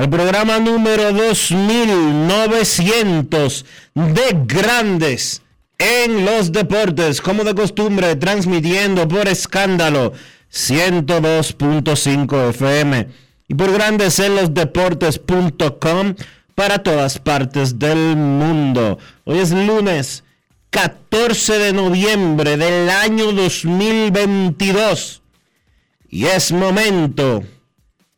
al programa número 2900 de Grandes en los deportes, como de costumbre, transmitiendo por escándalo 102.5 FM y por grandes en los deportes.com para todas partes del mundo. Hoy es lunes 14 de noviembre del año 2022 y es momento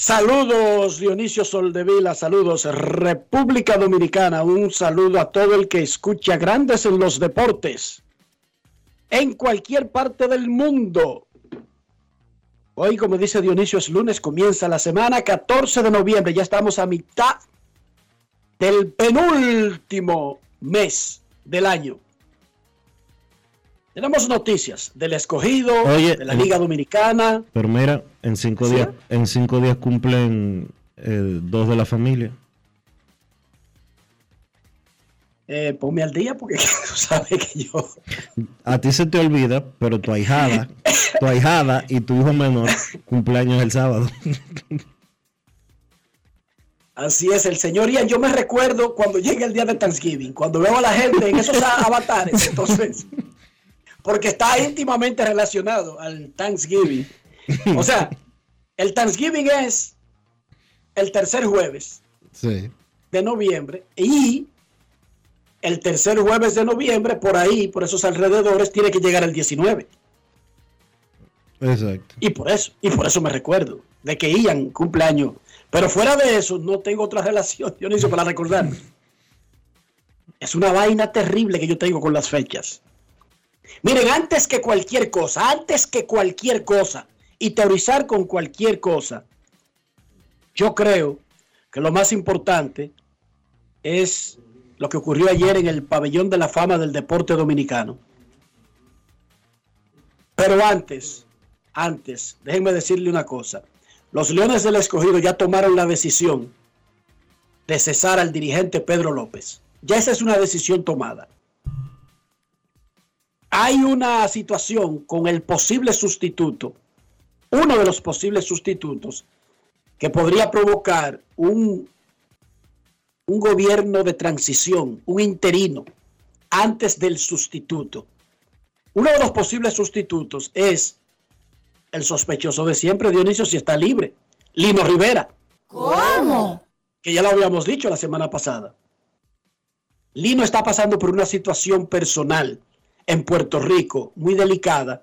Saludos Dionisio Soldevila, saludos República Dominicana, un saludo a todo el que escucha Grandes en los Deportes en cualquier parte del mundo. Hoy, como dice Dionisio, es lunes, comienza la semana 14 de noviembre, ya estamos a mitad del penúltimo mes del año. Tenemos noticias del escogido, de la Liga Dominicana. Pero mira, en cinco días, en cinco días cumplen eh, dos de la familia. Eh, ponme al día porque tú sabes que yo. A ti se te olvida, pero tu ahijada, tu ahijada y tu hijo menor cumpleaños el sábado. Así es, el señor Ian. Yo me recuerdo cuando llega el día de Thanksgiving, cuando veo a la gente en esos avatares, entonces porque está íntimamente relacionado al Thanksgiving. O sea, el Thanksgiving es el tercer jueves de noviembre y el tercer jueves de noviembre, por ahí, por esos alrededores, tiene que llegar el 19. Exacto. Y por eso, y por eso me recuerdo de que Ian cumpleaños. Pero fuera de eso, no tengo otra relación, Dionisio, para recordar. Es una vaina terrible que yo tengo con las fechas. Miren, antes que cualquier cosa, antes que cualquier cosa, y teorizar con cualquier cosa, yo creo que lo más importante es lo que ocurrió ayer en el pabellón de la fama del deporte dominicano. Pero antes, antes, déjenme decirle una cosa. Los Leones del Escogido ya tomaron la decisión de cesar al dirigente Pedro López. Ya esa es una decisión tomada hay una situación con el posible sustituto, uno de los posibles sustitutos, que podría provocar un, un gobierno de transición, un interino, antes del sustituto. Uno de los posibles sustitutos es el sospechoso de siempre, Dionisio, si está libre, Lino Rivera. ¿Cómo? Que ya lo habíamos dicho la semana pasada. Lino está pasando por una situación personal en Puerto Rico, muy delicada,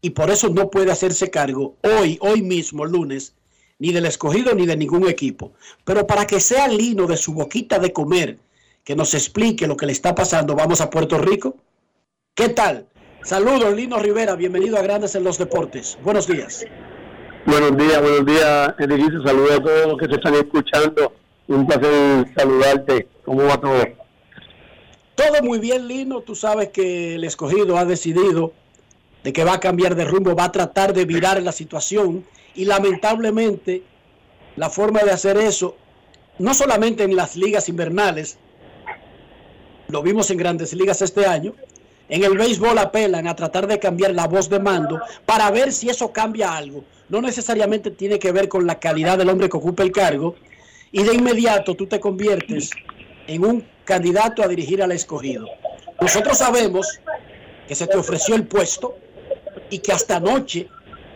y por eso no puede hacerse cargo hoy, hoy mismo, lunes, ni del escogido ni de ningún equipo. Pero para que sea Lino de su boquita de comer, que nos explique lo que le está pasando, vamos a Puerto Rico. ¿Qué tal? Saludos, Lino Rivera, bienvenido a Grandes en los Deportes. Buenos días. Buenos días, buenos días, Enrique. Saludos a todos los que se están escuchando. Un placer saludarte. ¿Cómo va todo? Todo muy bien, Lino. Tú sabes que el escogido ha decidido de que va a cambiar de rumbo, va a tratar de virar la situación y lamentablemente la forma de hacer eso, no solamente en las ligas invernales, lo vimos en grandes ligas este año, en el béisbol apelan a tratar de cambiar la voz de mando para ver si eso cambia algo. No necesariamente tiene que ver con la calidad del hombre que ocupa el cargo y de inmediato tú te conviertes en un candidato a dirigir al escogido. Nosotros sabemos que se te ofreció el puesto y que hasta anoche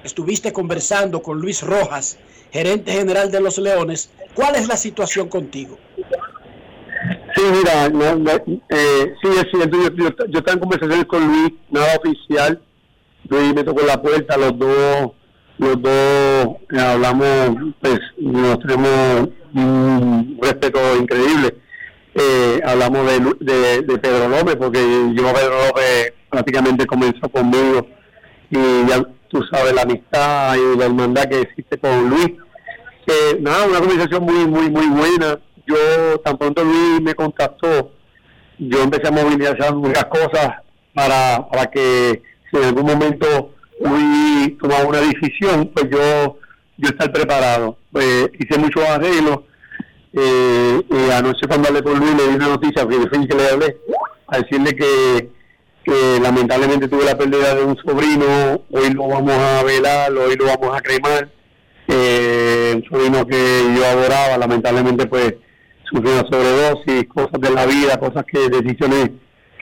estuviste conversando con Luis Rojas, gerente general de los Leones. ¿Cuál es la situación contigo? Sí, mira, eh, sí es cierto, yo, yo, estaba en conversaciones con Luis, nada oficial. Luis me tocó la puerta, los dos, los dos eh, hablamos, pues nos tenemos un respeto increíble. Eh, hablamos de, de, Pedro López, porque yo Pedro López prácticamente comenzó conmigo y ya tú sabes la amistad y la hermandad que existe con Luis. nada, una conversación muy, muy, muy buena yo tan pronto Luis me contactó, yo empecé a movilizar muchas cosas para, para que si en algún momento Luis tomaba una decisión, pues yo yo estar preparado. Pues, hice muchos arreglos. Eh, y anoche cuando hablé con Luis le di una noticia, que fue que le hablé, a decirle que, que lamentablemente tuve la pérdida de un sobrino, hoy lo vamos a velar, hoy lo vamos a cremar. Eh, un sobrino que yo adoraba, lamentablemente pues sufrió una sobredosis, cosas de la vida, cosas que, decisiones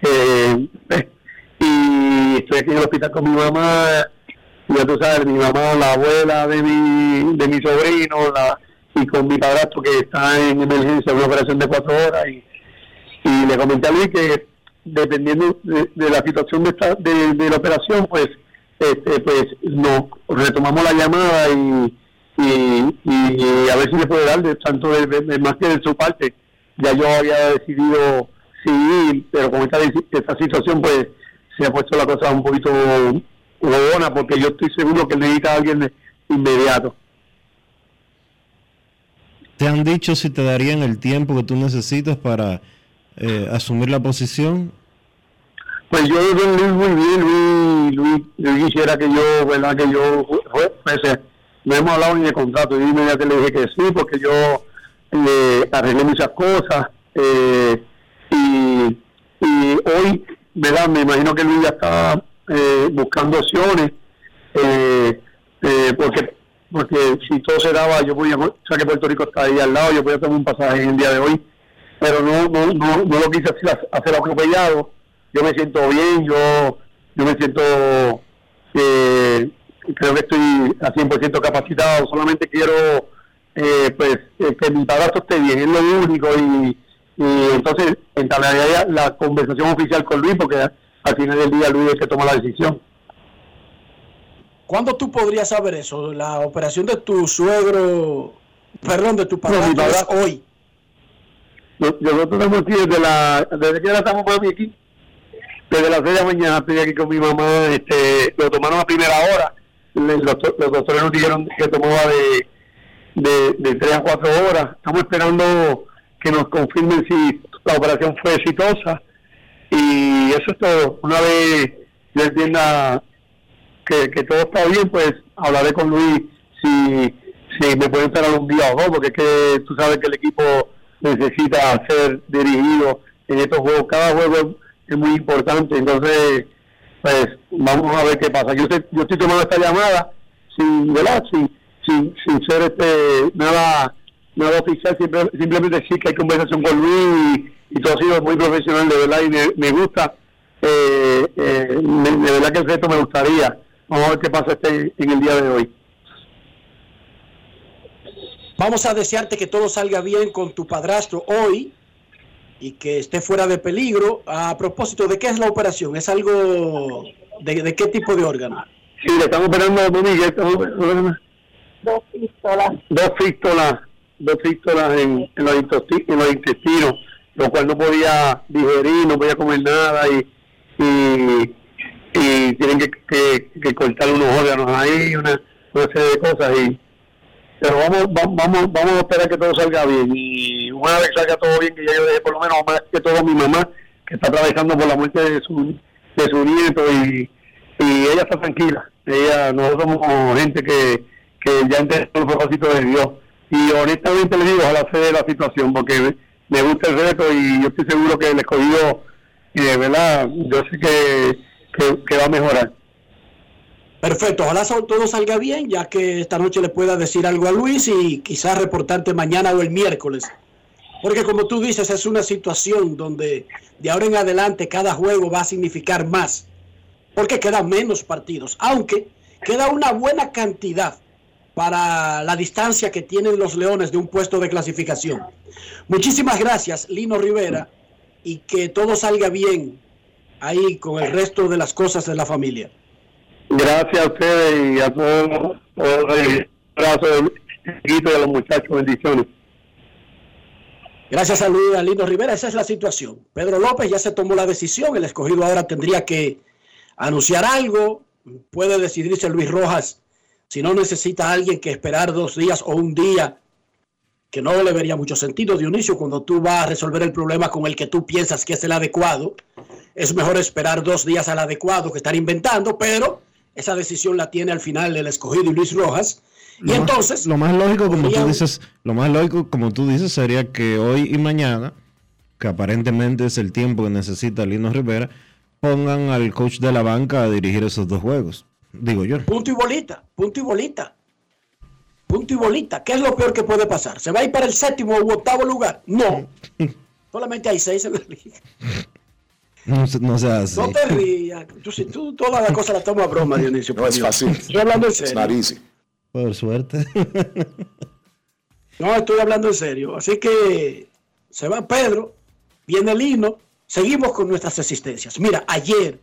que... Eh, y estoy aquí en el hospital con mi mamá, ya tú sabes, mi mamá, la abuela de mi, de mi sobrino, la, y con mi padrastro que está en emergencia, una operación de cuatro horas, y, y le comenté a Luis que dependiendo de, la situación de, esta, de, la operación, pues, este, pues no retomamos la llamada y y, a ver si le puede dar de tanto de, más que de su parte. Ya yo había decidido sí, pero con esta, esta situación pues se ha puesto la cosa un poquito buena porque yo estoy seguro que necesita a alguien de inmediato. ¿Te han dicho si te darían el tiempo que tú necesitas para eh, asumir la posición? Pues yo, Luis, muy bien, Luis, Luis, quisiera que yo, ¿verdad? Que yo fuese no hemos hablado ni de contrato. Yo inmediatamente le dije que sí, porque yo eh, arreglé muchas cosas. Eh, y, y, hoy, ¿verdad? Me imagino que Luis ya está eh, buscando opciones, eh, porque porque si todo se daba, yo podía, o sea que Puerto Rico está ahí al lado, yo podía tomar un pasaje en el día de hoy, pero no no no, no lo quise hacer, hacer atropellado. Yo me siento bien, yo yo me siento eh, creo que estoy a 100% capacitado, solamente quiero eh, pues eh, que mi padrastro esté bien, es lo único y, y entonces entablaría la conversación oficial con Luis porque al final del día Luis es el que toma la decisión. ¿Cuándo tú podrías saber eso? La operación de tu suegro, perdón, de tu padrastro hoy. Nosotros estamos aquí desde, la, desde que estamos mami aquí, desde las 6 de la mañana estoy aquí con mi mamá, este, lo tomaron a primera hora los, los doctores nos dijeron que tomaba de, de, de 3 a 4 horas. Estamos esperando que nos confirmen si la operación fue exitosa. Y eso es todo. Una vez yo entienda que, que todo está bien, pues hablaré con Luis si, si me pueden esperar un día o dos, porque es que tú sabes que el equipo necesita ser dirigido en estos juegos. Cada juego es muy importante. Entonces, pues vamos a ver qué pasa. Yo, yo estoy tomando esta llamada sin, ¿verdad? Sin, sin, sin ser este nada nada oficial, simplemente sí que hay conversación con Luis y, todo ha sido muy profesional, de verdad, y me, gusta, eh, eh, de verdad que el reto me gustaría. Vamos a ver qué pasa este, en el día de hoy. Vamos a desearte que todo salga bien con tu padrastro hoy y que esté fuera de peligro. A propósito, ¿de qué es la operación? ¿Es algo de, qué tipo de órgano? Sí, le estamos operando a Miguel. Dos pistolas. Dos pistolas, dos pistolas en, en, los intestinos, lo cual no podía digerir, no podía comer nada y, y, tienen que, que, cortar unos órganos ahí, una, una serie de cosas y pero vamos, vamos, vamos a esperar que todo salga bien y una vez que salga todo bien, que ya yo dejé por lo menos más que todo mi mamá, que está atravesando por la muerte de su, de su nieto y, y ella está tranquila. Ella, nosotros somos gente que, que ya entiende el propósito de Dios. Y honestamente le digo, ojalá se dé la situación, porque me gusta el reto y yo estoy seguro que el escogido, y de verdad, yo sé que, que, va a mejorar. Perfecto, ojalá todo salga bien, ya que esta noche le pueda decir algo a Luis y quizás reportarte mañana o el miércoles. Porque como tú dices, es una situación donde de ahora en adelante cada juego va a significar más, porque quedan menos partidos, aunque queda una buena cantidad para la distancia que tienen los Leones de un puesto de clasificación. Muchísimas gracias, Lino Rivera, y que todo salga bien ahí con el resto de las cosas de la familia. Gracias a ustedes y a todos. Abrazo y a los muchachos. Bendiciones. Gracias a Luis Lino Rivera. Esa es la situación. Pedro López ya se tomó la decisión. El escogido ahora tendría que anunciar algo. Puede decidirse Luis Rojas si no necesita a alguien que esperar dos días o un día, que no le vería mucho sentido, Dionisio, cuando tú vas a resolver el problema con el que tú piensas que es el adecuado. Es mejor esperar dos días al adecuado que estar inventando, pero esa decisión la tiene al final el escogido Luis Rojas. Y entonces. lo más lógico, como tú dices, lo más lógico, como tú dices, sería que hoy y mañana, que aparentemente es el tiempo que necesita Lino Rivera, pongan al coach de la banca a dirigir esos dos juegos. Digo yo. Punto y bolita, punto y bolita. Punto y bolita. ¿Qué es lo peor que puede pasar? ¿Se va a ir para el séptimo u octavo lugar? No. Solamente hay seis en la liga. No, no seas No te rías. Tú, si tú todas las cosas las tomas a broma, Dionisio. No es fácil. Estoy hablando en serio. Es Por suerte. no, estoy hablando en serio. Así que se va Pedro, viene Lino. Seguimos con nuestras asistencias. Mira, ayer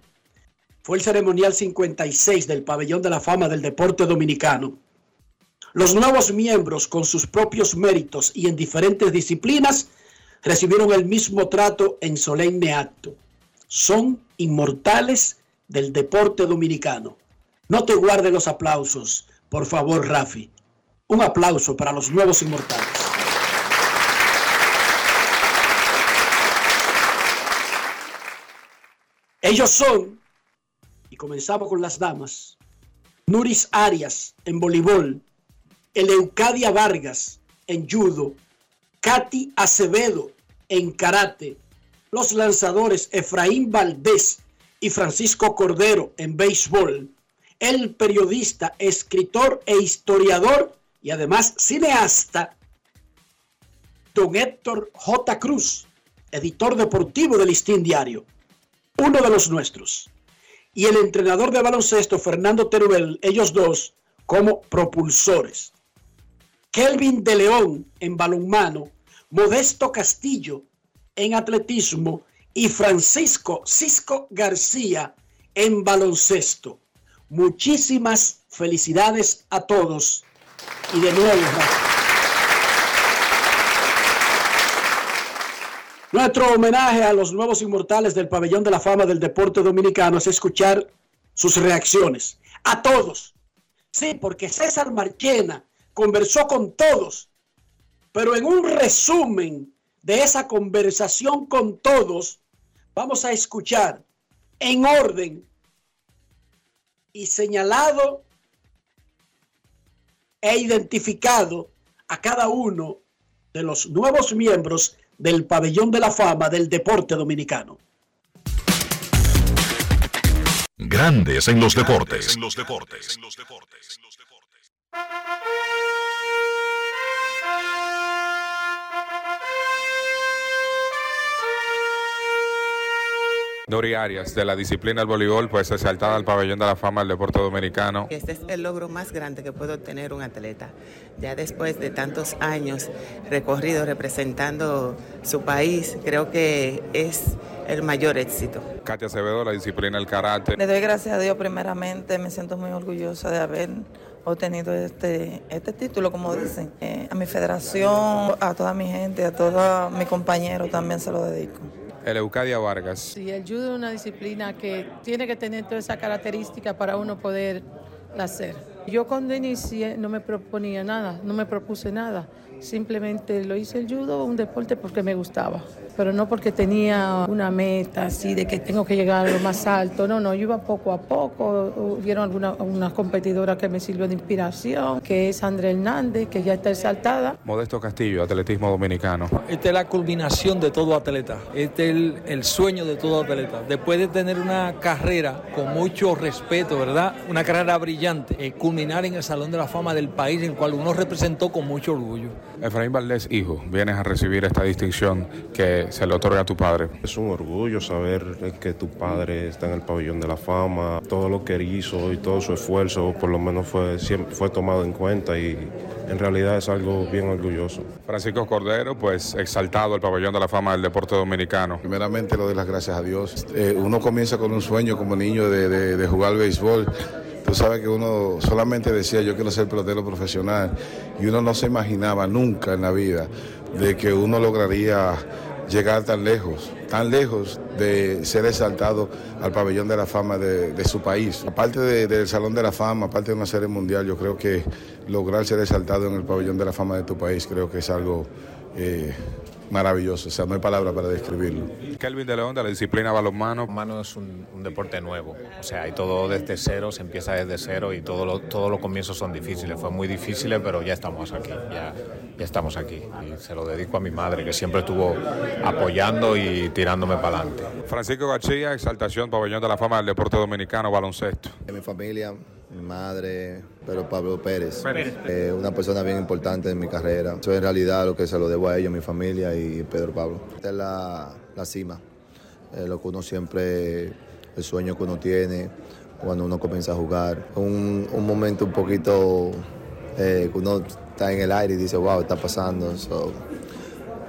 fue el ceremonial 56 del Pabellón de la Fama del Deporte Dominicano. Los nuevos miembros, con sus propios méritos y en diferentes disciplinas, recibieron el mismo trato en solemne acto son inmortales del deporte dominicano. No te guardes los aplausos, por favor, Rafi. Un aplauso para los nuevos inmortales. Ellos son, y comenzamos con las damas, Nuris Arias en voleibol, Eleucadia Vargas en judo, Katy Acevedo en karate, los lanzadores Efraín Valdés y Francisco Cordero en béisbol, el periodista, escritor e historiador y además cineasta, don Héctor J. Cruz, editor deportivo del Listín Diario, uno de los nuestros, y el entrenador de baloncesto Fernando Teruel, ellos dos como propulsores. Kelvin de León en balonmano, Modesto Castillo en atletismo y Francisco Cisco García en baloncesto. Muchísimas felicidades a todos y de nuevo. Nuestro homenaje a los nuevos inmortales del pabellón de la fama del deporte dominicano es escuchar sus reacciones. A todos. Sí, porque César Marchena conversó con todos, pero en un resumen de esa conversación con todos, vamos a escuchar en orden y señalado e identificado a cada uno de los nuevos miembros del pabellón de la fama del deporte dominicano. Grandes en los deportes. En los deportes. Dori Arias, de la disciplina del voleibol, pues exaltada al pabellón de la fama del deporte dominicano. Este es el logro más grande que puede obtener un atleta. Ya después de tantos años recorrido representando su país, creo que es el mayor éxito. Katia Acevedo, la disciplina del karate. Le doy gracias a Dios primeramente, me siento muy orgullosa de haber obtenido este, este título, como dicen. Eh, a mi federación, a toda mi gente, a todos mis compañeros también se lo dedico. El Eucadia Vargas. Sí, el judo es una disciplina que tiene que tener toda esa característica para uno poder hacer. Yo cuando inicié no me proponía nada, no me propuse nada. Simplemente lo hice el judo, un deporte porque me gustaba, pero no porque tenía una meta así de que tengo que llegar a lo más alto. No, no, yo iba poco a poco. Hubieron alguna, una competidora que me sirvió de inspiración, que es André Hernández, que ya está exaltada. Modesto Castillo, atletismo dominicano. Esta es la culminación de todo atleta. Este es el, el sueño de todo atleta. Después de tener una carrera con mucho respeto, ¿verdad? Una carrera brillante, eh, culminar en el Salón de la Fama del país, en el cual uno representó con mucho orgullo. Efraín Valdés, hijo, vienes a recibir esta distinción que se le otorga a tu padre. Es un orgullo saber que tu padre está en el pabellón de la fama, todo lo que hizo y todo su esfuerzo por lo menos fue, fue tomado en cuenta y en realidad es algo bien orgulloso. Francisco Cordero, pues exaltado el pabellón de la fama del deporte dominicano. Primeramente le doy las gracias a Dios. Eh, uno comienza con un sueño como niño de, de, de jugar béisbol. Tú sabes que uno solamente decía yo quiero ser pelotero profesional y uno no se imaginaba nunca en la vida de que uno lograría llegar tan lejos, tan lejos de ser exaltado al pabellón de la fama de, su país. Aparte de, del Salón de la Fama, aparte de una serie mundial, yo creo que lograr ser exaltado en el pabellón de la fama de tu país creo que es algo eh, maravilloso, o sea, no hay palabra para describirlo. Kelvin de León, de la disciplina balonmano. Balonmano es un, un, deporte nuevo, o sea, hay todo desde cero, se empieza desde cero y todo lo, todos los comienzos son difíciles, fue muy difíciles, pero ya estamos aquí, ya, ya estamos aquí. Y se lo dedico a mi madre, que siempre estuvo apoyando y tirándome para adelante. Francisco García, exaltación, pabellón de la fama del deporte dominicano, baloncesto. De mi familia, mi madre, pero Pablo Pérez, Pérez. Eh, una persona bien importante en mi carrera. Eso en realidad lo que se lo debo a ellos, mi familia y Pedro Pablo. Esta es la, la cima, eh, lo que uno siempre, el sueño que uno tiene cuando uno comienza a jugar. Un, un momento un poquito eh, que uno está en el aire y dice, wow, está pasando. So,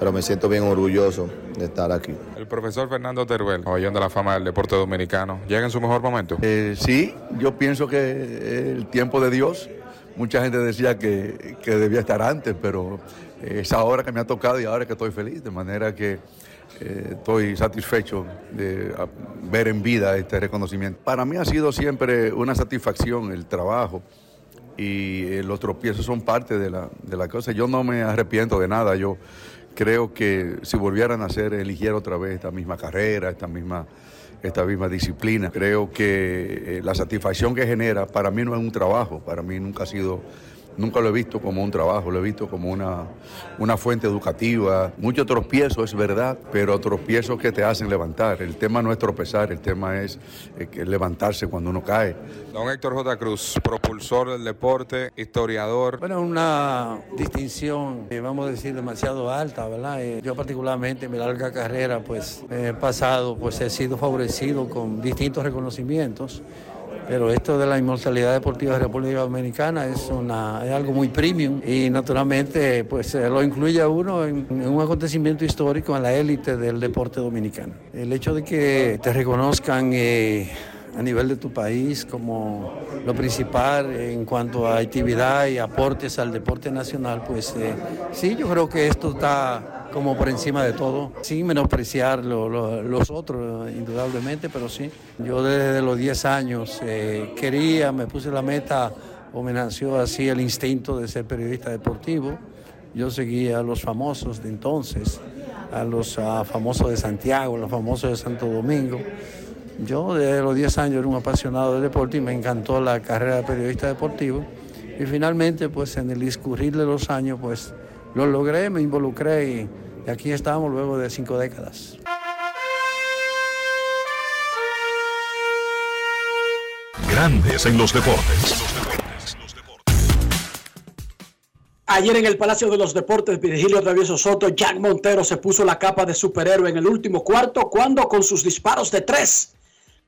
pero me siento bien orgulloso de estar aquí. El profesor Fernando Teruel, pabellón de la fama del deporte dominicano, ¿llega en su mejor momento? Eh, sí, yo pienso que el tiempo de Dios, mucha gente decía que, que debía estar antes, pero es ahora que me ha tocado y ahora que estoy feliz, de manera que eh, estoy satisfecho de ver en vida este reconocimiento. Para mí ha sido siempre una satisfacción el trabajo y eh, los tropiezos son parte de la, de la cosa. Yo no me arrepiento de nada, yo creo que si volvieran a hacer, eligiera otra vez esta misma carrera, esta misma, esta misma disciplina. Creo que eh, la satisfacción que genera para mí no es un trabajo, para mí nunca ha sido, nunca lo he visto como un trabajo, lo he visto como una, una fuente educativa. Muchos tropiezos, es verdad, pero tropiezos que te hacen levantar. El tema no es tropezar, el tema es eh, levantarse cuando uno cae. Don Héctor J. Cruz, propulsor del deporte, historiador. Bueno, una distinción, eh, vamos a decir, demasiado alta, ¿verdad? Eh, yo particularmente en mi larga carrera, pues, he pasado, pues he sido favorecido con distintos reconocimientos. Pero esto de la inmortalidad deportiva de la República Dominicana es, una, es algo muy premium y naturalmente pues lo incluye a uno en, en un acontecimiento histórico en la élite del deporte dominicano. El hecho de que te reconozcan eh, a nivel de tu país como lo principal en cuanto a actividad y aportes al deporte nacional, pues eh, sí, yo creo que esto está como por encima de todo, sin menospreciar lo, lo, los otros, indudablemente, pero sí. Yo desde los 10 años eh, quería, me puse la meta, o me nació así el instinto de ser periodista deportivo. Yo seguía a los famosos de entonces, a los a famosos de Santiago, a los famosos de Santo Domingo. Yo desde los 10 años era un apasionado del deporte y me encantó la carrera de periodista deportivo. Y finalmente, pues en el discurrir de los años, pues lo logré, me involucré y, y aquí estamos luego de cinco décadas. Grandes en los deportes. Ayer en el Palacio de los Deportes, Virgilio Travieso Soto, Jack Montero se puso la capa de superhéroe en el último cuarto cuando con sus disparos de tres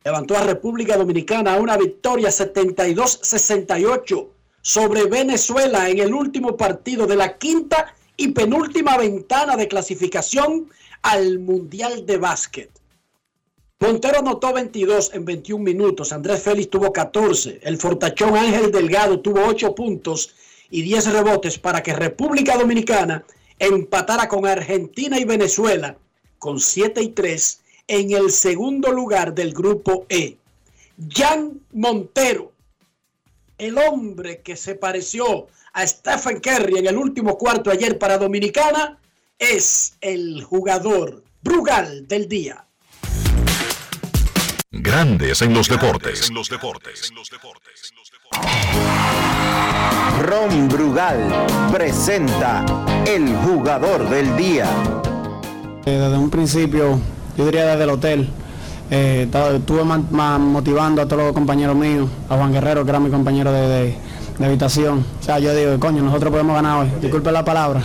levantó a República Dominicana a una victoria 72-68 sobre Venezuela en el último partido de la quinta y penúltima ventana de clasificación al Mundial de Básquet. Montero anotó 22 en 21 minutos, Andrés Félix tuvo 14, el fortachón Ángel Delgado tuvo 8 puntos y 10 rebotes para que República Dominicana empatara con Argentina y Venezuela con 7 y 3 en el segundo lugar del grupo E. Jan Montero, el hombre que se pareció a Stephen Curry en el último cuarto ayer para Dominicana, es el jugador Brugal del día. Grandes en los deportes. Ron Brugal presenta el jugador del día. Eh, Desde un principio, yo diría desde el hotel, eh, estuve motivando a todos los compañeros míos, a Juan Guerrero, que era mi compañero de, de- habitación. O sea, yo digo, coño, nosotros podemos ganar hoy. Disculpe la palabra.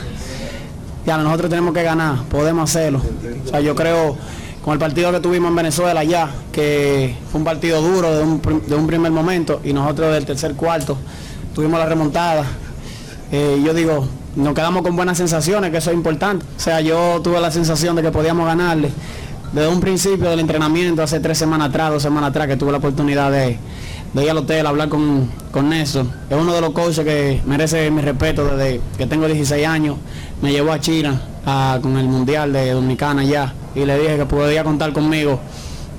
Ya, nosotros tenemos que ganar, podemos hacerlo. O sea, yo creo, con el partido que tuvimos en Venezuela ya, que fue un partido duro de un, de un primer momento, y nosotros del tercer cuarto tuvimos la remontada. Eh, yo digo, nos quedamos con buenas sensaciones, que eso es importante. O sea, yo tuve la sensación de que podíamos ganarle. Desde un principio del entrenamiento, hace tres semanas atrás, dos semanas atrás, que tuve la oportunidad de, ir al hotel a hablar con, con Néstor. Es uno de los coaches que merece mi respeto desde que tengo 16 años. Me llevó a China con el Mundial de Dominicana ya y le dije que podía contar conmigo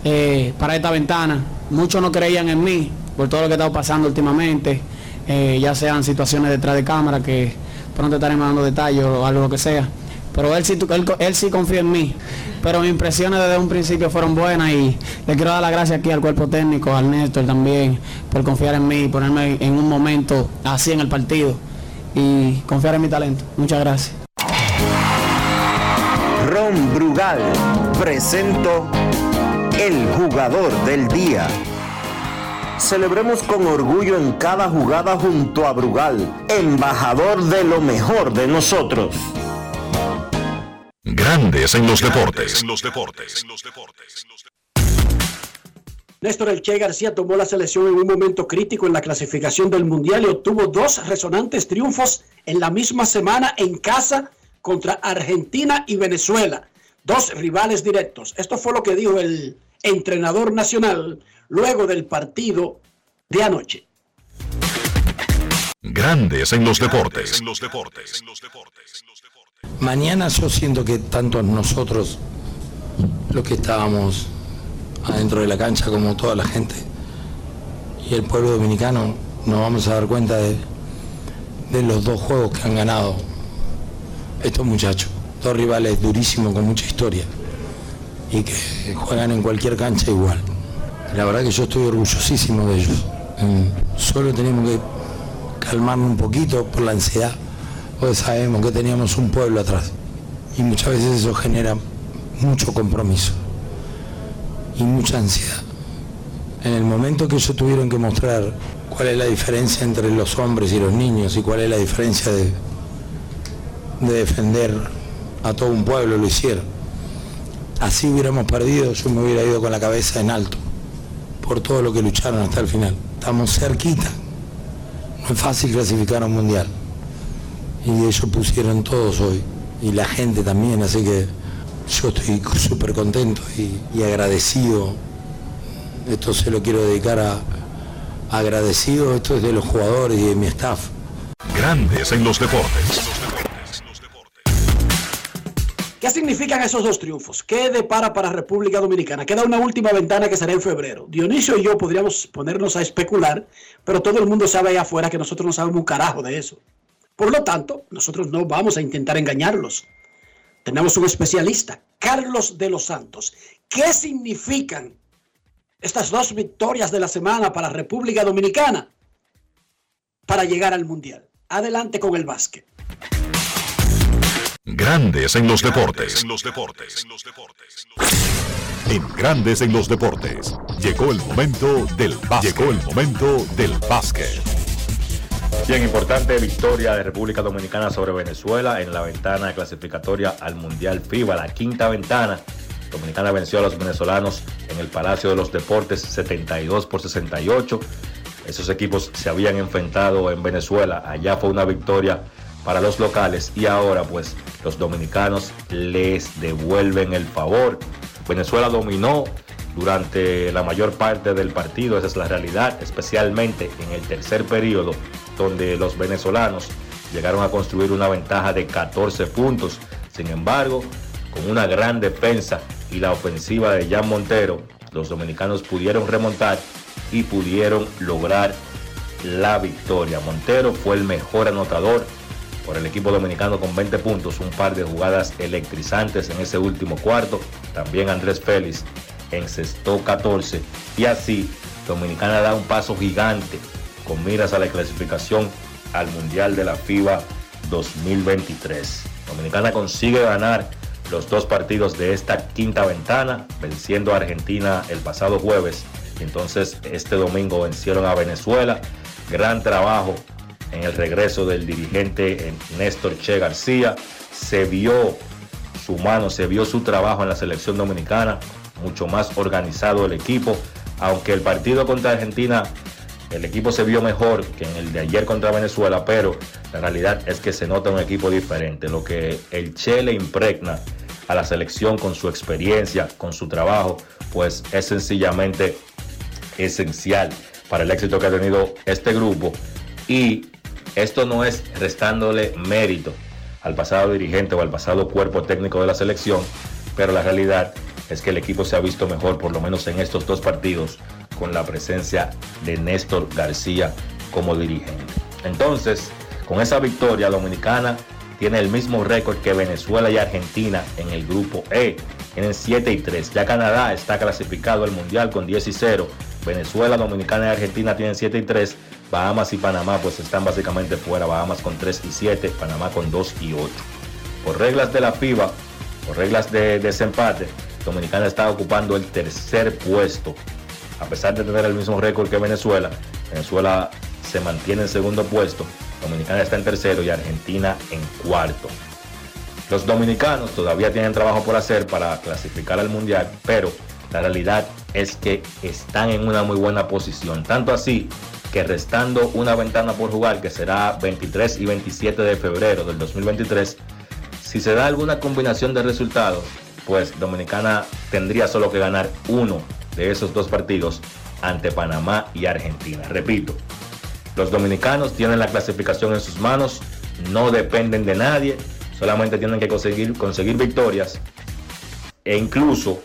eh, para esta ventana. Muchos no creían en mí por todo lo que he estado pasando últimamente, eh, ya sean situaciones detrás de cámara que pronto estaremos dando detalles o algo lo que sea. Pero él sí, él sí confía en mí. Pero mis impresiones desde un principio fueron buenas y le quiero dar las gracias aquí al cuerpo técnico, al Néstor también, por confiar en mí y ponerme en un momento así en el partido y confiar en mi talento. Muchas gracias. Ron Brugal presento el jugador del día. Celebremos con orgullo en cada jugada junto a Brugal, embajador de lo mejor de nosotros. Grandes en los deportes. Néstor El Che García tomó la selección en un momento crítico en la clasificación del Mundial y obtuvo dos resonantes triunfos en la misma semana en casa contra Argentina y Venezuela, dos rivales directos. Esto fue lo que dijo el entrenador nacional luego del partido de anoche. Grandes en los deportes. Mañana yo siento que tanto nosotros, los que estábamos adentro de la cancha, como toda la gente, y el pueblo dominicano, nos vamos a dar cuenta de, los dos juegos que han ganado estos muchachos. Dos rivales durísimos con mucha historia y que juegan en cualquier cancha igual. La verdad que yo estoy orgullosísimo de ellos. Mm, Solo tenemos que calmarnos un poquito por la ansiedad, porque sabemos que teníamos un pueblo atrás. Y muchas veces eso genera mucho compromiso y mucha ansiedad. En el momento que ellos tuvieron que mostrar cuál es la diferencia entre los hombres y los niños y cuál es la diferencia de, de defender a todo un pueblo, lo hicieron. Así hubiéramos perdido, yo me hubiera ido con la cabeza en alto por todo lo que lucharon hasta el final. Estamos cerquita. No es fácil clasificar a un mundial. Y ellos pusieron todos hoy. Y la gente también, así que yo estoy súper contento y, y agradecido. Esto se lo quiero dedicar a agradecido, esto es de los jugadores y de mi staff. Grandes en los deportes. ¿Qué significan esos dos triunfos? ¿Qué depara para República Dominicana? Queda una última ventana que será en febrero. Dionisio y yo podríamos ponernos a especular, pero todo el mundo sabe allá afuera que nosotros no sabemos un carajo de eso. Por lo tanto, nosotros no vamos a intentar engañarlos. Tenemos un especialista, Carlos de los Santos. ¿Qué significan estas dos victorias de la semana para República Dominicana para llegar al Mundial? Adelante con el básquet. Grandes en los deportes. En Grandes en los deportes. Llegó el momento del básquet. Llegó el momento del básquet. Bien, importante victoria de República Dominicana sobre Venezuela en la ventana clasificatoria al Mundial FIBA, la quinta ventana. Dominicana venció a los venezolanos en el Palacio de los Deportes 72 por 68. Esos equipos se habían enfrentado en Venezuela. Allá fue una victoria para los locales y ahora pues los dominicanos les devuelven el favor. Venezuela dominó durante la mayor parte del partido, esa es la realidad, especialmente en el tercer periodo, donde los venezolanos llegaron a construir una ventaja de 14 puntos. Sin embargo, con una gran defensa y la ofensiva de Jan Montero, los dominicanos pudieron remontar y pudieron lograr la victoria. Montero fue el mejor anotador por el equipo dominicano con 20 puntos, un par de jugadas electrizantes en ese último cuarto. También Andrés Félix encestó 14 y así Dominicana da un paso gigante con miras a la clasificación al Mundial de la FIBA 2023. Dominicana consigue ganar los dos partidos de esta quinta ventana, venciendo a Argentina el pasado jueves. Entonces este domingo vencieron a Venezuela. Gran trabajo en el regreso del dirigente Néstor Che García. Se vio su mano, se vio su trabajo en la selección dominicana, mucho más organizado el equipo, aunque el partido contra Argentina, el equipo se vio mejor que en el de ayer contra Venezuela, pero la realidad es que se nota un equipo diferente. Lo que el Che le impregna a la selección con su experiencia, con su trabajo, pues es sencillamente esencial para el éxito que ha tenido este grupo. Y esto no es restándole mérito al pasado dirigente o al pasado cuerpo técnico de la selección, pero la realidad es que el equipo se ha visto mejor, por lo menos en estos dos partidos, con la presencia de Néstor García como dirigente. Entonces, con esa victoria dominicana, tiene el mismo récord que Venezuela y Argentina en el grupo E. Tienen 7 y 3. Ya Canadá está clasificado al Mundial con 10 y 0. Venezuela, Dominicana y Argentina tienen 7 y 3. Bahamas y Panamá pues están básicamente fuera. Bahamas con 3 y 7. Panamá con 2 y 8. Por reglas de la FIBA, por reglas de desempate, Dominicana está ocupando el tercer puesto. A pesar de tener el mismo récord que Venezuela, Venezuela se mantiene en segundo puesto. Dominicana está en tercero y Argentina en cuarto. Los dominicanos todavía tienen trabajo por hacer para clasificar al Mundial, pero la realidad es que están en una muy buena posición. Tanto así que restando una ventana por jugar, que será 23 y 27 de febrero del 2023, si se da alguna combinación de resultados, pues Dominicana tendría solo que ganar uno de esos dos partidos ante Panamá y Argentina. Repito, los dominicanos tienen la clasificación en sus manos, no dependen de nadie, solamente tienen que conseguir, conseguir victorias e incluso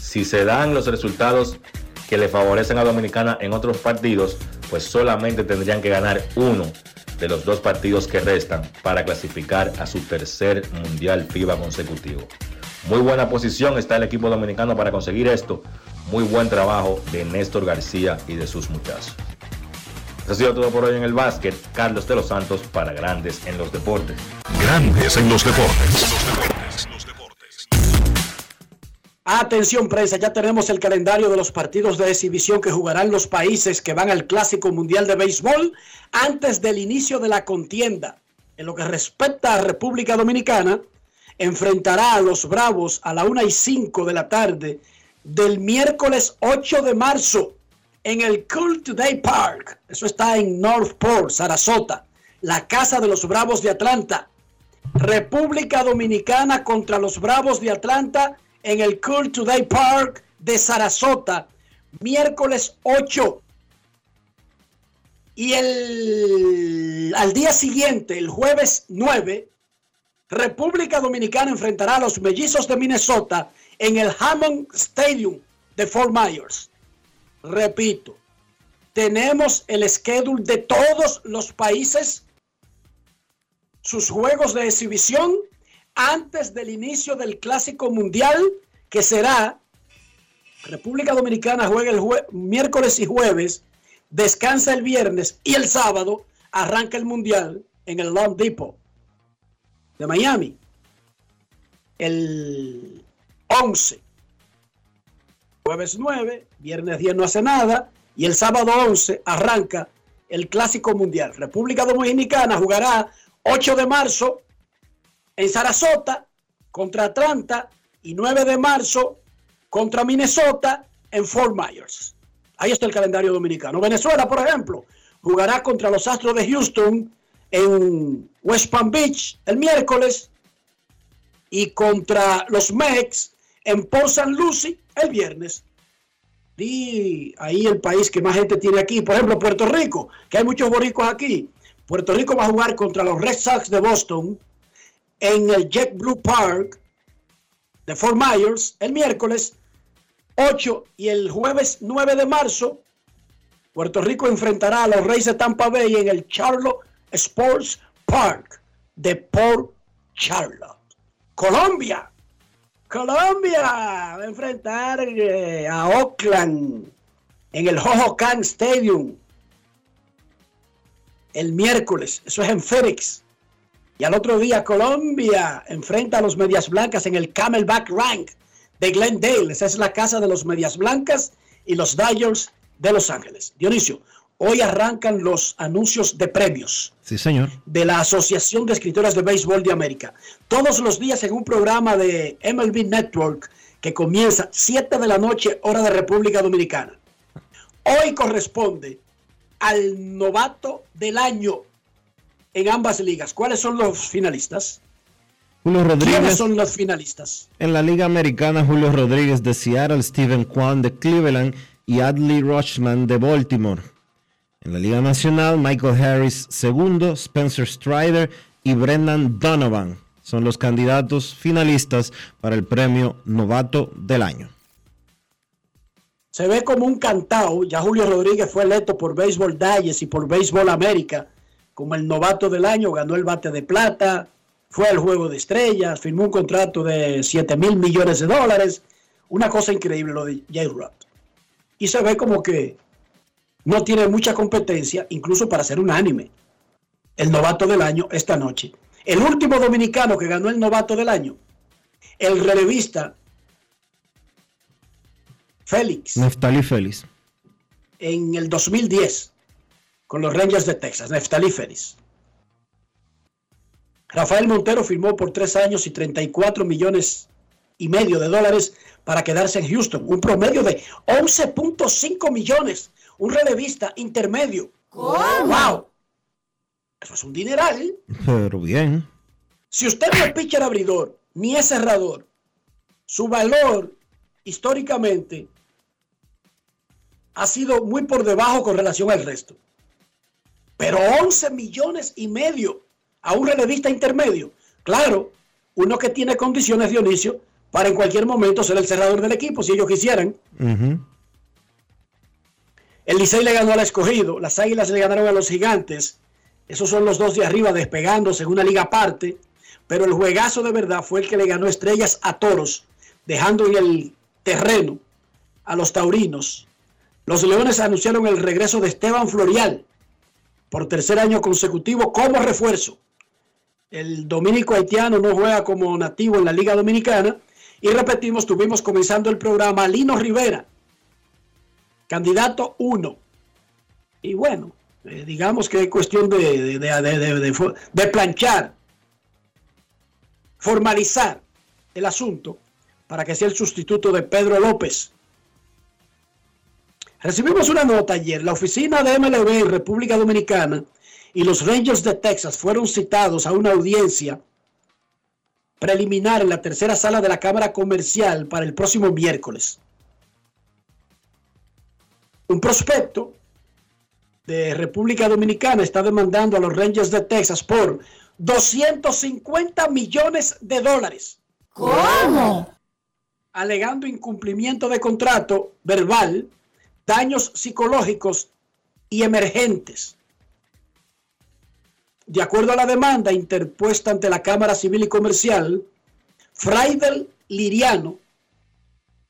si se dan los resultados que le favorecen a Dominicana en otros partidos, pues solamente tendrían que ganar uno de los dos partidos que restan para clasificar a su tercer Mundial FIBA consecutivo. Muy buena posición está el equipo dominicano para conseguir esto. Muy buen trabajo de Néstor García y de sus muchachos. Eso ha sido todo por hoy en el básquet. Carlos de los Santos para Grandes en los Deportes. Grandes en los Deportes. Atención prensa, ya tenemos el calendario de los partidos de exhibición que jugarán los países que van al Clásico Mundial de Béisbol antes del inicio de la contienda. En lo que respecta a República Dominicana, enfrentará a los Bravos a la 1 y 5 de la tarde del miércoles 8 de marzo en el Cool Today Park. Eso está en Northport, Sarasota, la casa de los Bravos de Atlanta. República Dominicana contra los Bravos de Atlanta en el Cool Today Park de Sarasota, miércoles 8. Y el, al día siguiente, el jueves 9, República Dominicana enfrentará a los mellizos de Minnesota en el Hammond Stadium de Fort Myers. Repito, tenemos el schedule de todos los países, sus juegos de exhibición antes del inicio del Clásico Mundial, que será República Dominicana juega el miércoles y jueves, descansa el viernes y el sábado arranca el Mundial en el Long Depot de Miami. El 11, jueves 9, viernes 10 no hace nada y el sábado 11 arranca el Clásico Mundial. República Dominicana jugará 8 de marzo en Sarasota contra Atlanta y 9 de marzo contra Minnesota en Fort Myers. Ahí está el calendario dominicano. Venezuela, por ejemplo, jugará contra los Astros de Houston en West Palm Beach el miércoles y contra los Mex en Port St. Lucie el viernes. Y ahí el país que más gente tiene aquí, por ejemplo, Puerto Rico, que hay muchos boricos aquí. Puerto Rico va a jugar contra los Red Sox de Boston en el Jet Blue Park de Fort Myers el miércoles 8 y el jueves 9 de marzo. Puerto Rico enfrentará a los Reyes de Tampa Bay en el Charlotte Sports Park de Port Charlotte. Colombia. Colombia va a enfrentar eh, a Oakland en el Hohokam Stadium el miércoles. Eso es en Phoenix. Y al otro día Colombia enfrenta a los Medias Blancas en el Camelback Rank de Glendale. Esa es la casa de los Medias Blancas y los Dodgers de Los Ángeles. Dionisio, hoy arrancan los anuncios de premios. Sí, señor. De la Asociación de Escritoras de Béisbol de América. Todos los días en un programa de MLB Network que comienza 7 de la noche, hora de República Dominicana. Hoy corresponde al novato del año en ambas ligas. ¿Cuáles son los finalistas? Julio Rodríguez. ¿Quiénes son los finalistas? En la Liga Americana, Julio Rodríguez de Seattle, Steven Kwan de Cleveland y Adley Rushman de Baltimore. En la Liga Nacional, Michael Harris segundo, Spencer Strider y Brendan Donovan son los candidatos finalistas para el premio Novato del Año. Se ve como un cantao. Ya Julio Rodríguez fue electo por Baseball Digest y por Baseball América como el novato del año, ganó el bate de plata, fue al juego de estrellas, firmó un contrato de 7 mil millones de dólares. Una cosa increíble lo de J. Rock. Y se ve como que no tiene mucha competencia, incluso para ser unánime. El novato del año esta noche. El último dominicano que ganó el novato del año, el relevista Félix. Neftali Félix. En el 2010 con los Rangers de Texas, Neftali Félix. Rafael Montero firmó por tres años y 34 millones y medio de dólares para quedarse en Houston, un promedio de 11.5 millones, un relevista intermedio. ¡Wow! Eso es un dineral. Pero bien. Si usted no es pitcher abridor ni es cerrador, su valor históricamente ha sido muy por debajo con relación al resto. Pero 11 millones y medio a un relevista intermedio. Claro, uno que tiene condiciones, Dionisio, para en cualquier momento ser el cerrador del equipo, si ellos quisieran. El Licey le ganó al escogido, las Águilas le ganaron a los Gigantes. Esos son los dos de arriba despegándose en una liga aparte. Pero el juegazo de verdad fue el que le ganó estrellas a toros, dejando en el terreno a los taurinos. Los Leones anunciaron el regreso de Esteban Florial, por tercer año consecutivo como refuerzo. El dominico haitiano no juega como nativo en la Liga Dominicana. Y repetimos, tuvimos comenzando el programa Lino Rivera, candidato 1. Y bueno, eh, digamos que es cuestión de, de planchar, formalizar el asunto para que sea el sustituto de Pedro López. Recibimos una nota ayer. La oficina de MLB en República Dominicana y los Rangers de Texas fueron citados a una audiencia preliminar en la tercera sala de la Cámara Comercial para el próximo miércoles. Un prospecto de República Dominicana está demandando a los Rangers de Texas por 250 millones de dólares. ¿Cómo? Alegando incumplimiento de contrato verbal daños psicológicos y emergentes. De acuerdo a la demanda interpuesta ante la Cámara Civil y Comercial, Fraidel Liriano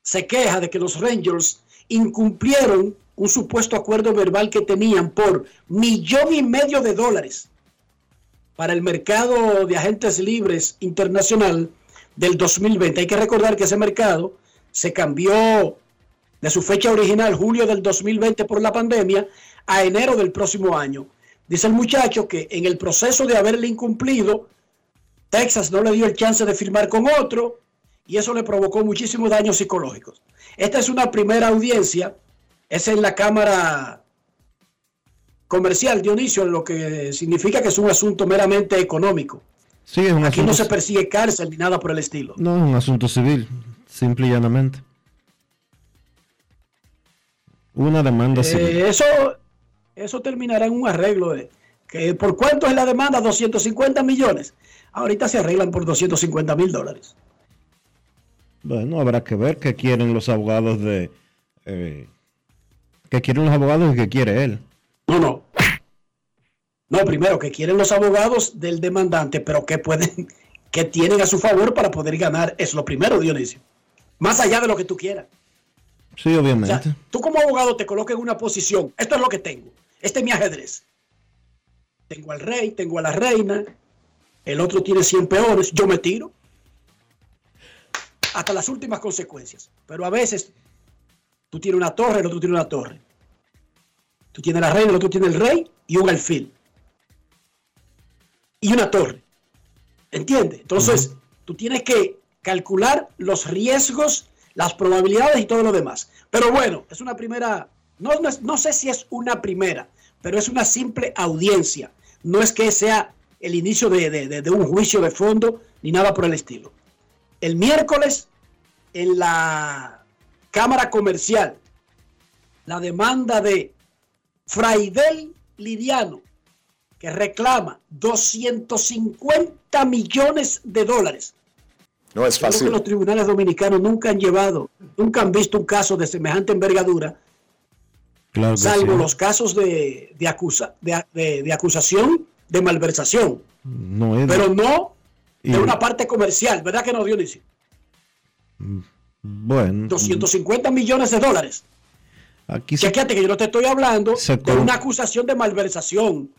se queja de que los Rangers incumplieron un supuesto acuerdo verbal que tenían por millón y medio de dólares para el mercado de agentes libres internacional del 2020. Hay que recordar que ese mercado se cambió de su fecha original, julio del 2020 por la pandemia, a enero del próximo año. Dice el muchacho que en el proceso de haberle incumplido, Texas no le dio el chance de firmar con otro y eso le provocó muchísimos daños psicológicos. Esta es una primera audiencia, es en la Cámara Comercial, Dionisio, lo que significa que es un asunto meramente económico. Sí, es un Aquí asunto, no se persigue cárcel ni nada por el estilo. no, es un asunto civil, simple y llanamente. Una demanda civil. Eh, eso, eso terminará en un arreglo de que por cuánto es la demanda 250 millones. Ahorita se arreglan por 250 mil dólares. Bueno, habrá que ver qué quieren los abogados de... Eh, qué quieren los abogados y qué quiere él. No, no. No, primero que quieren los abogados del demandante, pero que pueden, que tienen a su favor para poder ganar, es lo primero, Dionisio. Más allá de lo que tú quieras. Sí, O obviamente. sea, tú como abogado te colocas en una posición. Esto es lo que tengo. Este es mi ajedrez. Tengo al rey, tengo a la reina. El otro tiene 100 peones. Yo me tiro. Hasta las últimas consecuencias. Pero a veces tú tienes una torre, el otro tiene una torre. Tú tienes la reina, el otro tiene el rey y un alfil. Y una torre. ¿Entiendes? Entonces, tú tienes que calcular los riesgos, las probabilidades y todo lo demás. Pero bueno, es una primera, no, no, no sé si es una primera, pero es una simple audiencia. No es que sea el inicio de- de- de un juicio de fondo ni nada por el estilo. El miércoles, en la Cámara Comercial, la demanda de Fraidel Lidiano, que reclama 250 millones de dólares. No es Yo creo que fácil. los tribunales dominicanos nunca han llevado, nunca han visto un caso de semejante envergadura, Claro salvo sí. los casos de, de, acusa, de, de- de acusación de malversación, No pero no y- de una parte comercial, ¿verdad que no, Dionisio? Bueno, 250 millones de dólares. aquí se, Chequéate que yo no te estoy hablando de una acusación de malversación.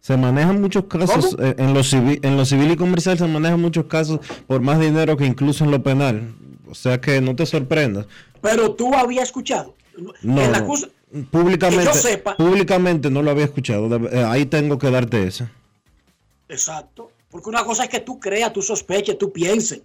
se manejan muchos casos eh, en lo civil, en lo civil y comercial se manejan muchos casos por más dinero que incluso en lo penal. O sea que no te sorprendas. Pero tú habías escuchado. No, En la no. acusa- públicamente, que yo sepa. públicamente no lo había escuchado. Eh, ahí tengo que darte esa. Exacto. Porque una cosa es que tú creas, tú sospeches, tú pienses.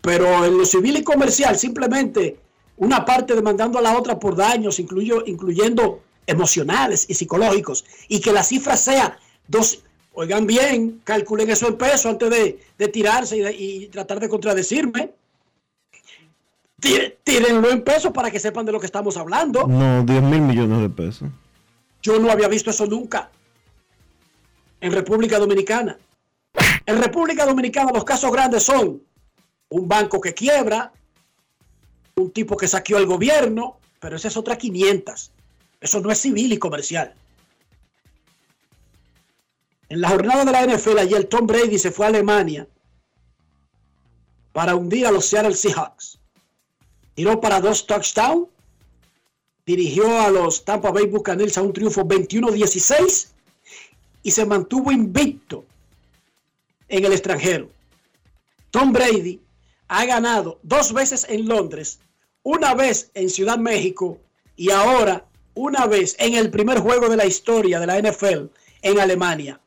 Pero en lo civil y comercial, simplemente una parte demandando a la otra por daños, incluyo, incluyendo emocionales y psicológicos, y que la cifra sea dos. Oigan bien, calculen eso en pesos antes de, de tirarse y, de- y tratar de contradecirme. Tí- Tírenlo en pesos para que sepan de lo que estamos hablando. No, 10 mil millones de pesos. Yo no había visto eso nunca en República Dominicana. En República Dominicana los casos grandes son un banco que quiebra, un tipo que saqueó al gobierno, pero esa es otra 500. Eso no es civil y comercial. En la jornada de la NFL ayer Tom Brady se fue a Alemania para hundir a los Seattle Seahawks. Tiró para dos touchdowns dirigió a los Tampa Bay Buccaneers a un triunfo 21-16 y se mantuvo invicto en el extranjero. Tom Brady ha ganado dos veces en Londres, una vez en Ciudad México y ahora una vez en el primer juego de la historia de la NFL en Alemania.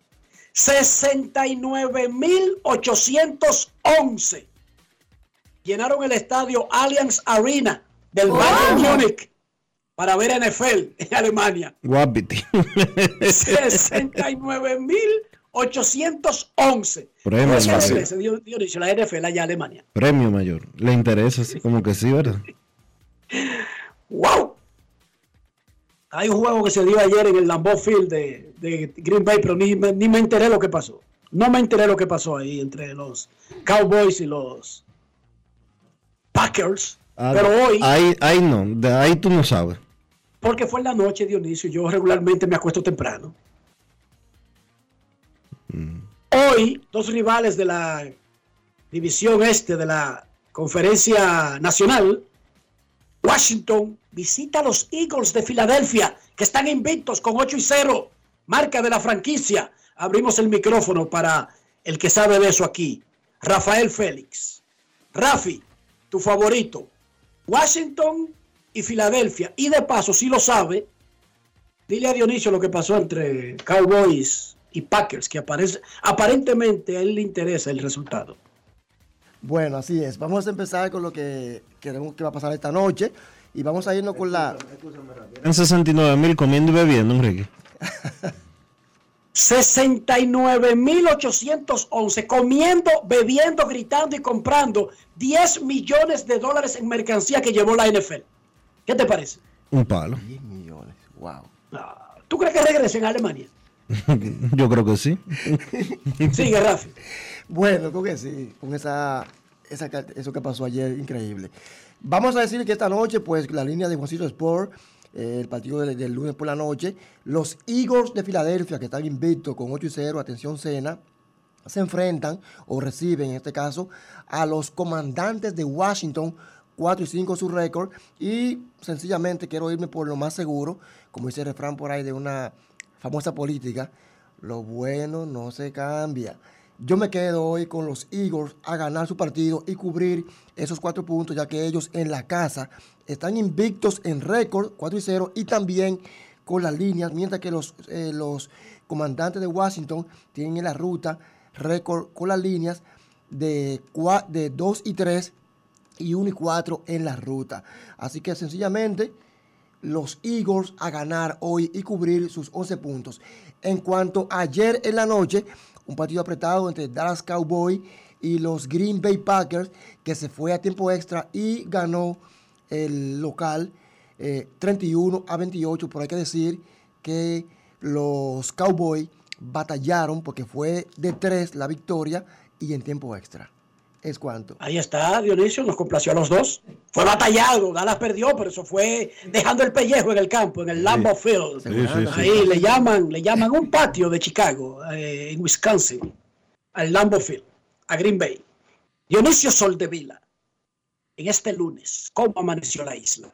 69.811 llenaron el estadio Allianz Arena del. Bayern Múnich para ver NFL en Alemania. 69.000 811. Premio mayor. La NFL allá Alemania. Premio mayor. Le interesa, así como que sí, ¿verdad? ¡Wow! Hay un juego que se dio ayer en el Lambeau Field de, Green Bay, pero ni, ni, me enteré lo que pasó. No me enteré lo que pasó ahí entre los Cowboys y los Packers. Ah, pero hoy. Ahí, ahí no, de ahí tú no sabes. Porque fue en la noche, Dionisio. Yo regularmente me acuesto temprano. Hoy, dos rivales de la división este de la conferencia nacional, Washington visita a los Eagles de Filadelfia, que están invictos con 8 y 0, marca de la franquicia. Abrimos el micrófono para el que sabe de eso aquí, Rafael Félix. Rafi, tu favorito, Washington y Filadelfia. Y de paso, si lo sabe, dile a Dionisio lo que pasó entre Cowboys y Packers, que aparece, aparentemente a él le interesa el resultado. Bueno, así es. Vamos a empezar con lo que queremos que va a pasar esta noche y vamos a irnos con la... En 69 mil comiendo y bebiendo, Enrique. 69.811 comiendo, bebiendo, gritando y comprando 10 millones de dólares en mercancía que llevó la NFL. ¿Qué te parece? Un palo. 10 millones, wow. ¿Tú crees que regresen a Alemania? Yo creo que sí. Sigue, Rafi. Bueno, creo que sí, con esa, esa, eso que pasó ayer, increíble. Vamos a decir que esta noche, pues, la línea de Juancito Sport, eh, el partido del, del, lunes por la noche, los Eagles de Filadelfia, que están invictos con 8 y 0, atención cena, se enfrentan o reciben, en este caso, a los comandantes de Washington, 4 y 5 su récord, y sencillamente quiero irme por lo más seguro, como dice el refrán por ahí de una famosa política, lo bueno no se cambia. Yo me quedo hoy con los Eagles a ganar su partido y cubrir esos cuatro puntos, ya que ellos en la casa están invictos en récord, 4 y 0, y también con las líneas, mientras que los, eh, los comandantes de Washington tienen en la ruta récord con las líneas de, de 2 y 3 y 1 y 4 en la ruta. Así que sencillamente los Eagles a ganar hoy y cubrir sus 11 puntos. En cuanto a ayer en la noche, un partido apretado entre Dallas Cowboys y los Green Bay Packers, que se fue a tiempo extra y ganó el local eh, 31 a 28. Pero hay que decir que los Cowboys batallaron porque fue de 3 la victoria y en tiempo extra. ¿Es cuánto? Ahí está, Dionisio, nos complació a los dos. Fue batallado, Dallas perdió, pero eso fue dejando el pellejo en el campo, en el Lambeau Field. Sí, sí, sí, Ahí le llaman, le llaman un patio de Chicago, eh, en Wisconsin, al Lambeau Field, a Green Bay. Dionisio Soldevila, en este lunes, ¿cómo amaneció la isla?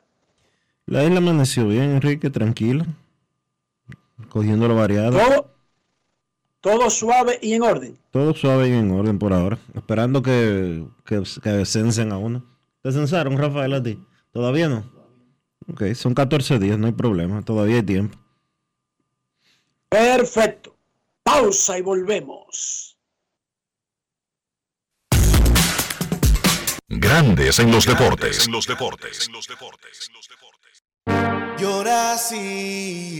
La isla amaneció bien, Enrique, tranquila, cogiendo lo variado. Todo, todo suave y en orden. Todo suave y en orden por ahora. Esperando que, que, que censen a uno. ¿Te censaron, Rafael, a ti? ¿Todavía no? Ok, son 14 días, no hay problema. Todavía hay tiempo. Perfecto. Pausa y volvemos. Grandes en los deportes. En los deportes. En los deportes. Yo nací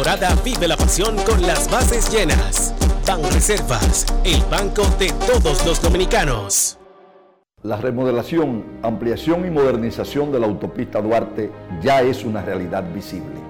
temporada vive la pasión con las bases llenas. Ban Reservas, el banco de todos los dominicanos. La remodelación, ampliación y modernización de la autopista Duarte ya es una realidad visible.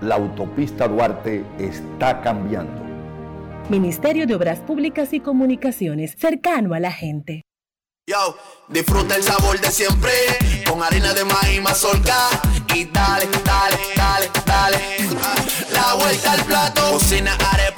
La autopista Duarte está cambiando. Ministerio de Obras Públicas y Comunicaciones, cercano a la gente. Yo, disfruta el sabor de siempre con harina de maíz mazorca y dale, dale, dale, dale. La vuelta al plato, cocina arepa,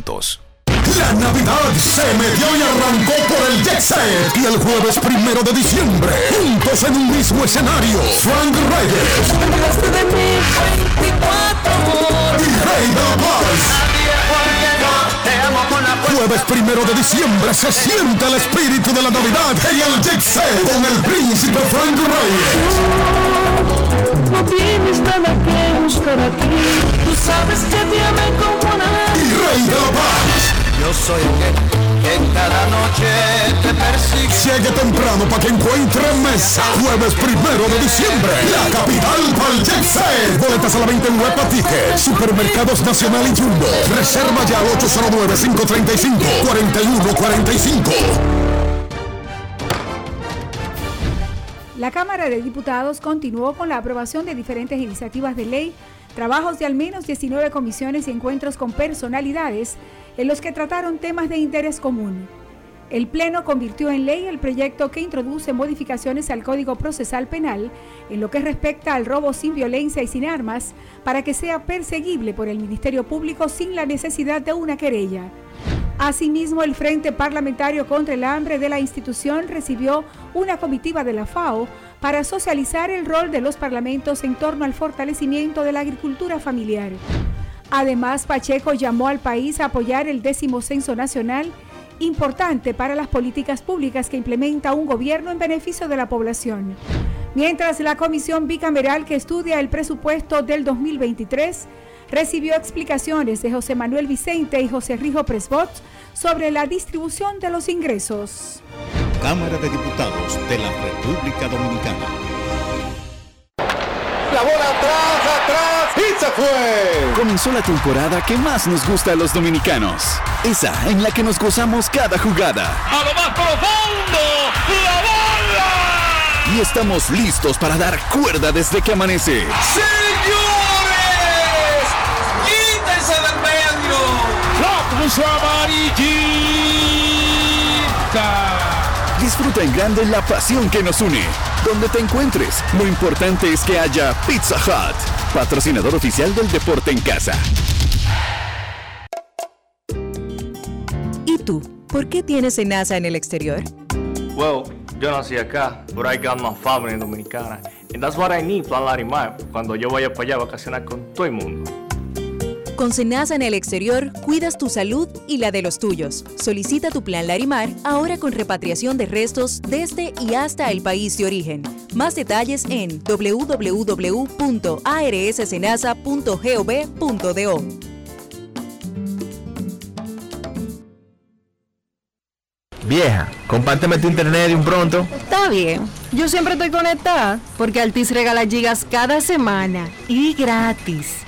La Navidad se metió y arrancó por el Jet Set. Y el jueves primero de diciembre, juntos en un mismo escenario, Frank Reyes y Rey de la Paz. Jueves primero de diciembre se siente el espíritu de la Navidad en el Jet Set con el príncipe Frank Reyes. No tienes nada que buscar aquí. Tú sabes que te amé como nada. Y Rey de la Paz. Yo soy el que, que cada noche te persigue. Llegue temprano para que encuentre mesa. Jueves primero de diciembre, la capital Set. Boletas a la venta en Huepa Ticket, Supermercados Nacional y Jumbo. Reserva ya al 809-535-4145. La Cámara de Diputados continuó con la aprobación de diferentes iniciativas de ley, trabajos de al menos 19 comisiones y encuentros con personalidades en los que trataron temas de interés común. El Pleno convirtió en ley el proyecto que introduce modificaciones al Código Procesal Penal en lo que respecta al robo sin violencia y sin armas para que sea perseguible por el Ministerio Público sin la necesidad de una querella. Asimismo, el Frente Parlamentario contra el Hambre de la institución recibió una comitiva de la FAO para socializar el rol de los parlamentos en torno al fortalecimiento de la agricultura familiar. Además, Pacheco llamó al país a apoyar el décimo censo nacional, importante para las políticas públicas que implementa un gobierno en beneficio de la población. Mientras la comisión bicameral que estudia el presupuesto del 2023 recibió explicaciones de José Manuel Vicente y José Rijo Presbot sobre la distribución de los ingresos. Cámara de Diputados de la República Dominicana. La bola atrás, atrás y se fue. Comenzó la temporada que más nos gusta a los dominicanos. Esa en la que nos gozamos cada jugada. A lo más profundo, la bola. Y estamos listos para dar cuerda desde que amanece. ¡Señores! Puso amarillita! Disfruta en grande la pasión que nos une. Donde te encuentres, lo importante es que haya Pizza Hut, patrocinador oficial del deporte en casa. ¿Y tú? ¿Por qué tienes NASA en el exterior? Well, yo nací acá, but I got my family dominicana. And that's what I need, Plan Larimar, cuando yo vaya para allá a vacacionar con todo el mundo. Con Senasa en el exterior, cuidas tu salud y la de los tuyos. Solicita tu plan Larimar ahora con repatriación de restos desde y hasta el país de origen. Más detalles en www.arssenasa.gov.do. Vieja, compárteme tu internet de un pronto. Está bien. Yo siempre estoy conectada porque Altis regala gigas cada semana y gratis.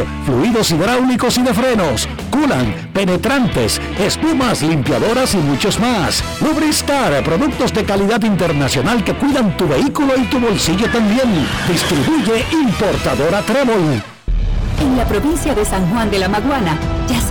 fluidos hidráulicos y de frenos, culan, penetrantes, espumas, limpiadoras y muchos más. Lubristar, productos de calidad internacional que cuidan tu vehículo y tu bolsillo también. Distribuye importadora Trébol. En la provincia de San Juan de la Maguana ya se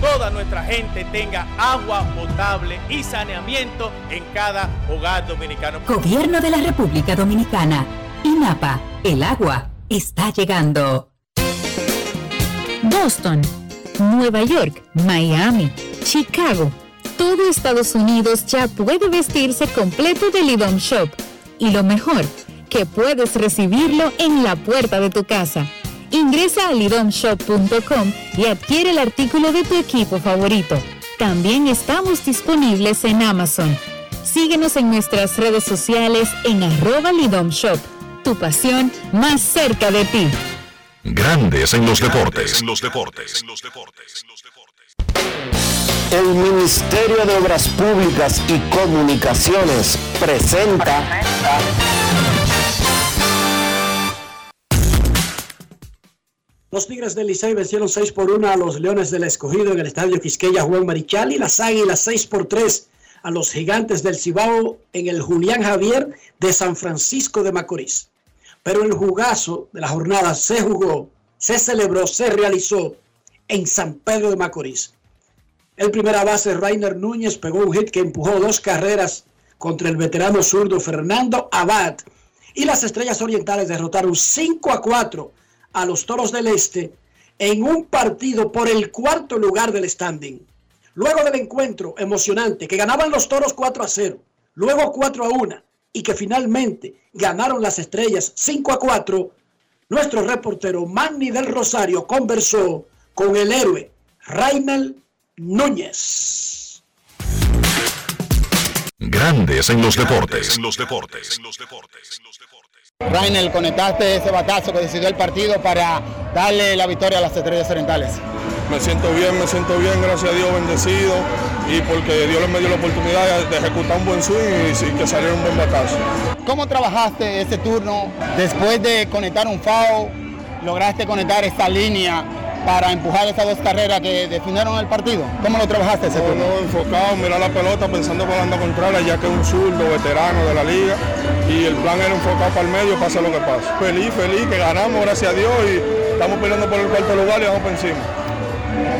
toda nuestra gente tenga agua potable y saneamiento en cada hogar dominicano. Gobierno de la República Dominicana. INAPA, el agua está llegando. Boston, Nueva York, Miami, Chicago. Todo Estados Unidos ya puede vestirse completo del IDOM Shop. Y lo mejor, que puedes recibirlo en la puerta de tu casa. Ingresa a lidomshop.com y adquiere el artículo de tu equipo favorito. También estamos disponibles en Amazon. Síguenos en nuestras redes sociales en arroba lidomshop. Tu pasión más cerca de ti. Grandes en los deportes. En los deportes. El Ministerio de Obras Públicas y Comunicaciones presenta Los Tigres del Licey vencieron 6 por 1 a los Leones del Escogido en el Estadio Quisqueya Juan Marichal y las Águilas 6 por 3 a los Gigantes del Cibao en el Julián Javier de San Francisco de Macorís. Pero el jugazo de la jornada se jugó, se celebró, se realizó en San Pedro de Macorís. El primera base, Rainer Núñez, pegó un hit que empujó dos carreras contra el veterano zurdo Fernando Abad. Y las Estrellas Orientales derrotaron 5 a 4 a los Toros del Este en un partido por el cuarto lugar del standing. Luego del encuentro emocionante que ganaban los Toros 4 a 0, luego 4 a 1 y que finalmente ganaron las Estrellas 5 a 4, nuestro reportero Manny del Rosario conversó con el héroe Raimel Núñez. Grandes en los deportes. En los deportes. Rainer, conectaste ese batazo que decidió el partido para darle la victoria a las estrellas orientales. Me siento bien, me siento bien, gracias a Dios, bendecido y porque Dios me dio la oportunidad de ejecutar un buen swing y, que saliera un buen batazo. ¿Cómo trabajaste ese turno después de conectar un FAO? ¿Lograste conectar esta línea para empujar esas dos carreras que definieron el partido? ¿Cómo lo trabajaste ese no? No, enfocado, mirar la pelota, pensando por la contraria, ya que es un zurdo veterano de la liga y el plan era enfocado para el medio, pasa lo que pasa. Feliz, feliz, que ganamos, gracias a Dios y estamos peleando por el cuarto lugar y vamos por encima.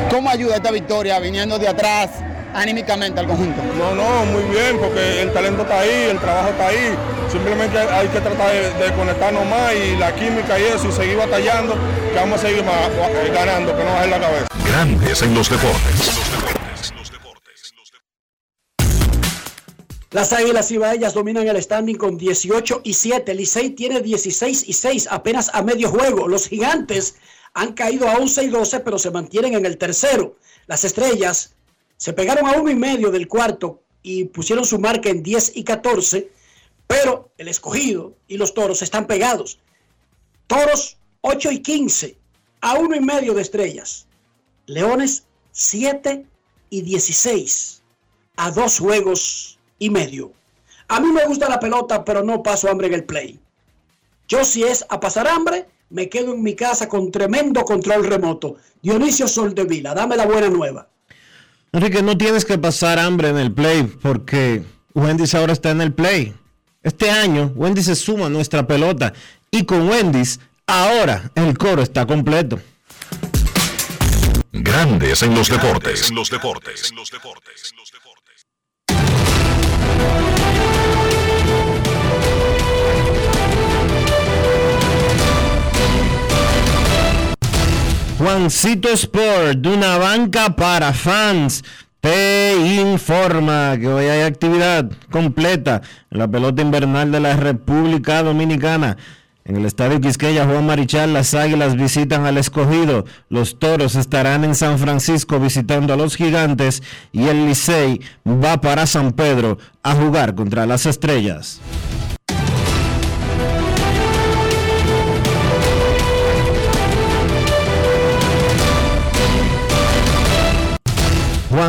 ¿Cómo ayuda esta victoria viniendo de atrás anímicamente al conjunto? No, no, muy bien, porque el talento está ahí, el trabajo está ahí. Simplemente hay que tratar de, de conectarnos más y la química y eso, y seguir batallando, que vamos a seguir más, ganando, que no baje la cabeza. Grandes en los deportes. Las Águilas Ibaeñas dominan el standing con 18 y 7. Licey tiene 16 y 6, apenas a medio juego. Los gigantes han caído a 11 y 12, pero se mantienen en el tercero. Las estrellas se pegaron a uno y medio del cuarto y pusieron su marca en 10 y 14, pero el escogido y los toros están pegados. Toros 8 y 15, a uno y medio de estrellas. Leones 7 y 16, a dos juegos y medio. A mí me gusta la pelota, pero no paso hambre en el play. Yo si es a pasar hambre, me quedo en mi casa con tremendo control remoto. Dionisio Soldevila, dame la buena nueva. Enrique, no tienes que pasar hambre en el play porque Wendy's ahora está en el play. Este año Wendy's se suma a nuestra pelota y con Wendy's ahora el coro está completo. Grandes en los deportes. En los deportes. Juancito Sport, de una banca para fans, te informa que hoy hay actividad completa en la pelota invernal de la República Dominicana. En el Estadio Quisqueya, Juan Marichal, las Águilas visitan al escogido. Los Toros estarán en San Francisco visitando a los Gigantes y el Licey va para San Pedro a jugar contra las Estrellas.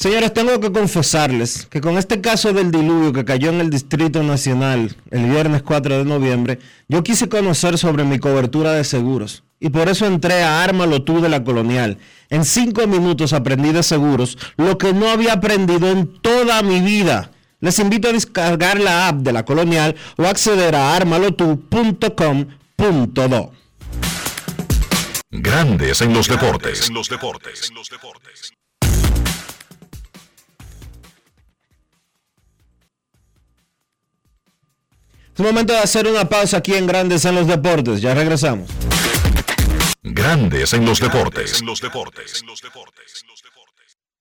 Señores, tengo que confesarles que con este caso del diluvio que cayó en el Distrito Nacional el viernes 4 de noviembre, yo quise conocer sobre mi cobertura de seguros. Y por eso entré a Ármalo tú de la Colonial. En cinco minutos aprendí de seguros lo que no había aprendido en toda mi vida. Les invito a descargar la app de la Colonial o acceder a armalotu.com.do. Grandes en los deportes. Es momento de hacer una pausa aquí en Grandes en los Deportes. Ya regresamos. Grandes en los deportes.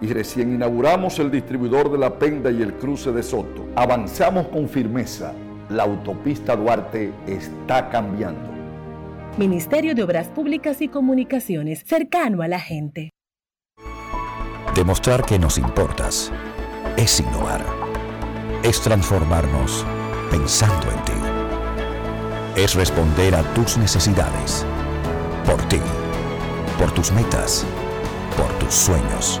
y recién inauguramos el distribuidor de La Penda y el cruce de Soto. Avanzamos con firmeza la autopista Duarte está cambiando. Ministerio de Obras Públicas y Comunicaciones, cercano a la gente. Demostrar que nos importas es innovar. Es transformarnos pensando en ti. Es responder a tus necesidades. Por ti. Por tus metas. Por tus sueños.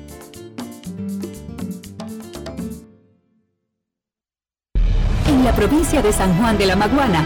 provincia de San Juan de la Maguana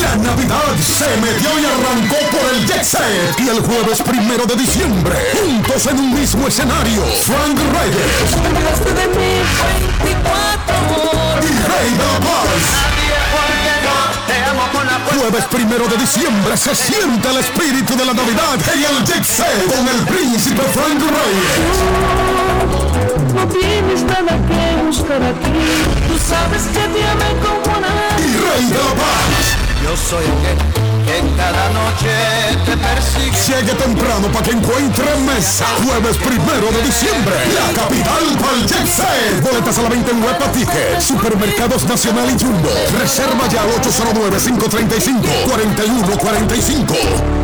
La Navidad se metió y arrancó por el Jet Set. Y el jueves primero de diciembre, juntos en un mismo escenario, Frank Reyes. Y la Paz. Jueves primero de diciembre se siente el espíritu de la Navidad en el Jet Set con el príncipe Frank Reyes. No tienes nada que buscar aquí. Tú sabes que te amé como nada. Y. Yo soy el que, que cada noche te persigue. Llegue temprano para que encuentre mesa. Jueves primero de diciembre. La capital Set. Boletas a la venta en Huepa Ticket. Supermercados Nacional y Jumbo. Reserva ya al 809-535-4145.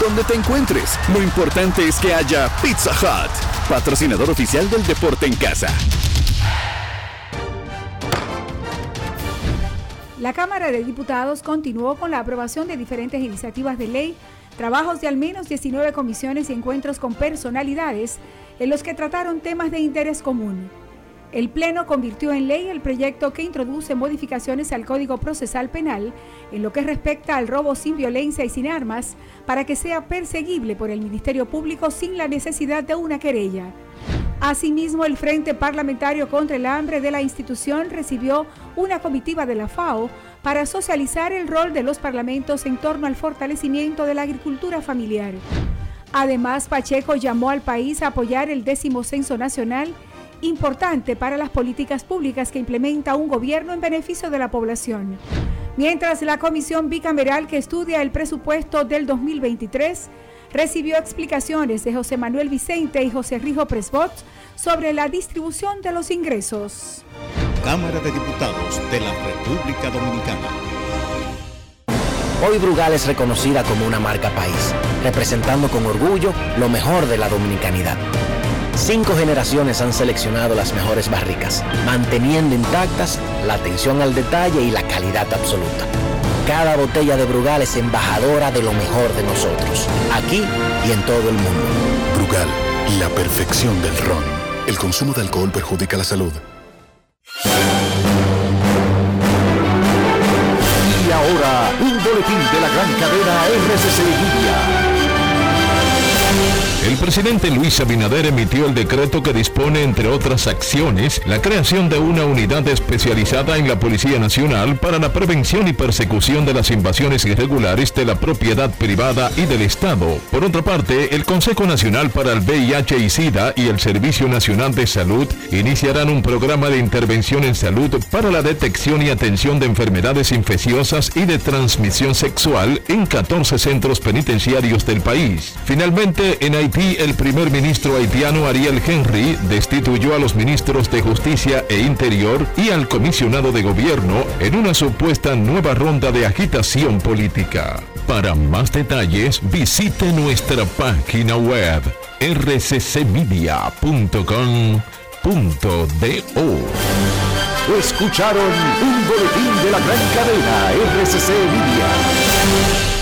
Donde te encuentres, lo importante es que haya Pizza Hut, patrocinador oficial del deporte en casa. La Cámara de Diputados continuó con la aprobación de diferentes iniciativas de ley, trabajos de al menos 19 comisiones y encuentros con personalidades en los que trataron temas de interés común. El Pleno convirtió en ley el proyecto que introduce modificaciones al Código Procesal Penal en lo que respecta al robo sin violencia y sin armas para que sea perseguible por el Ministerio Público sin la necesidad de una querella. Asimismo, el Frente Parlamentario contra el Hambre de la institución recibió una comitiva de la FAO para socializar el rol de los parlamentos en torno al fortalecimiento de la agricultura familiar. Además, Pacheco llamó al país a apoyar el décimo censo nacional, importante para las políticas públicas que implementa un gobierno en beneficio de la población. Mientras la comisión bicameral que estudia el presupuesto del 2023 recibió explicaciones de José Manuel Vicente y José Rijo Presbot sobre la distribución de los ingresos. Cámara de Diputados de la República Dominicana. Hoy Brugal es reconocida como una marca país, representando con orgullo lo mejor de la dominicanidad. Cinco generaciones han seleccionado las mejores barricas, manteniendo intactas la atención al detalle y la calidad absoluta. Cada botella de Brugal es embajadora de lo mejor de nosotros, aquí y en todo el mundo. Brugal, la perfección del ron. El consumo de alcohol perjudica la salud. Y ahora, un boletín de la gran cadena RCC Libia. El presidente Luis Abinader emitió el decreto que dispone, entre otras acciones, la creación de una unidad especializada en la Policía Nacional para la prevención y persecución de las invasiones irregulares de la propiedad privada y del Estado. Por otra parte, el Consejo Nacional para el VIH y SIDA y el Servicio Nacional de Salud iniciarán un programa de intervención en salud para la detección y atención de enfermedades infecciosas y de transmisión sexual en 14 centros penitenciarios del país. Finalmente, en Haití Haití, el primer ministro haitiano Ariel Henry destituyó a los ministros de Justicia e Interior y al comisionado de gobierno en una supuesta nueva ronda de agitación política. Para más detalles, visite nuestra página web rccmedia.com.do. Escucharon un boletín de la gran cadena RCC Media.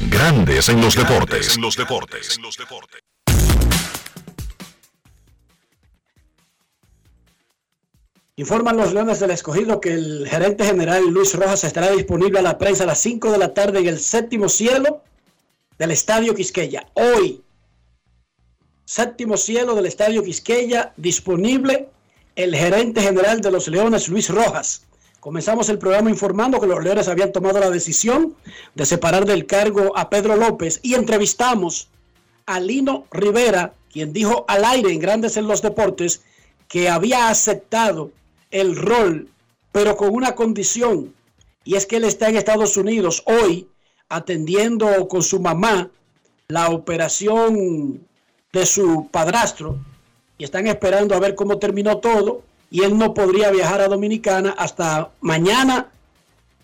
Grandes en los deportes. En los deportes. Informan los Leones del Escogido que el gerente general Luis Rojas estará disponible a la prensa a las 5 de la tarde en el séptimo cielo del Estadio Quisqueya. Hoy, séptimo cielo del Estadio Quisqueya, disponible el gerente general de los Leones, Luis Rojas. Comenzamos el programa informando que los Leones habían tomado la decisión de separar del cargo a Pedro López y entrevistamos a Lino Rivera, quien dijo al aire en Grandes en los Deportes que había aceptado el rol, pero con una condición, y es que él está en Estados Unidos hoy atendiendo con su mamá la operación de su padrastro y están esperando a ver cómo terminó todo y él no podría viajar a Dominicana hasta mañana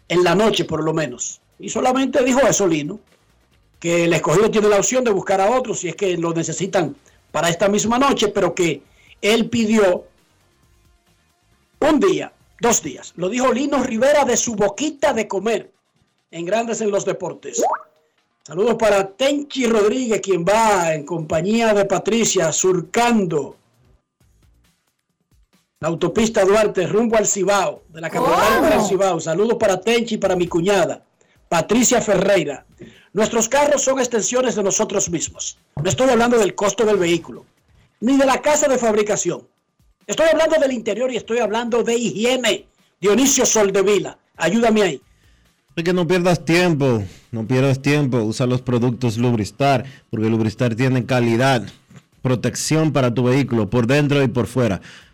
en la noche por lo menos. Y solamente dijo eso Lino, que el escogido tiene la opción de buscar a otros si es que lo necesitan para esta misma noche, pero que él pidió un día, dos días. Lo dijo Lino Rivera de su boquita de comer en Grandes en los Deportes. Saludos para Tenchi Rodríguez, quien va en compañía de Patricia surcando la autopista Duarte rumbo al Cibao, de la capital del Cibao. Saludos para Tenchi y para mi cuñada, Patricia Ferreira. Nuestros carros son extensiones de nosotros mismos. No estoy hablando del costo del vehículo, ni de la casa de fabricación. Estoy hablando del interior y estoy hablando de higiene. Dionisio Soldevila, ayúdame ahí. Que no pierdas tiempo, no pierdas tiempo, usa los productos Lubristar, porque Lubristar tiene calidad, protección para tu vehículo por dentro y por fuera.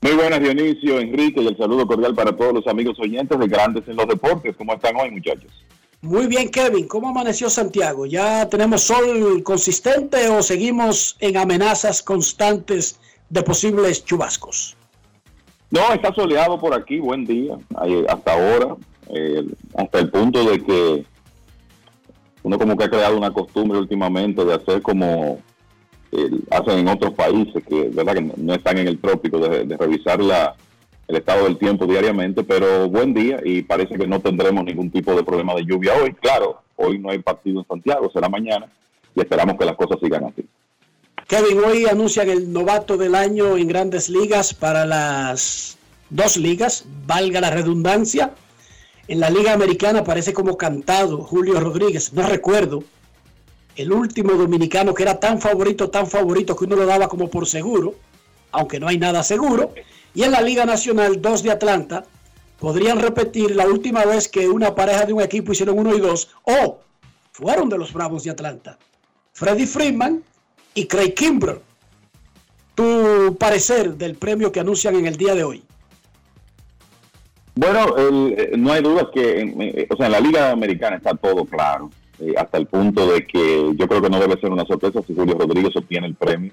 Muy buenas, Dionisio, Enrique, y el saludo cordial para todos los amigos oyentes de Grandes en los Deportes. ¿Cómo están hoy, muchachos? Muy bien, Kevin. ¿Cómo amaneció Santiago? ¿Ya tenemos sol consistente o seguimos en amenazas constantes de posibles chubascos? No, está soleado por aquí, buen día, hasta ahora, eh, hasta el punto de que uno como que ha creado una costumbre últimamente de hacer como hacen en otros países que, ¿verdad? que no están en el trópico, de, revisar la, el estado del tiempo diariamente, pero buen día y parece que no tendremos ningún tipo de problema de lluvia hoy. Claro, hoy no hay partido en Santiago, será mañana y esperamos que las cosas sigan así. Kevin, hoy anuncian el novato del año en grandes ligas para las dos ligas, valga la redundancia. En la Liga Americana parece como cantado Julio Rodríguez, no recuerdo el último dominicano que era tan favorito, tan favorito que uno lo daba como por seguro, aunque no hay nada seguro. Y en la Liga Nacional, dos de Atlanta podrían repetir la última vez que una pareja de un equipo hicieron uno y dos, o fueron de los Bravos de Atlanta. Freddy Freeman y Craig Kimbrell. Tu parecer del premio que anuncian en el día de hoy. Bueno, eh, no hay duda que, eh, o sea, en la Liga Americana está todo claro. Eh, hasta el punto de que yo creo que no debe ser una sorpresa si Julio Rodríguez obtiene el premio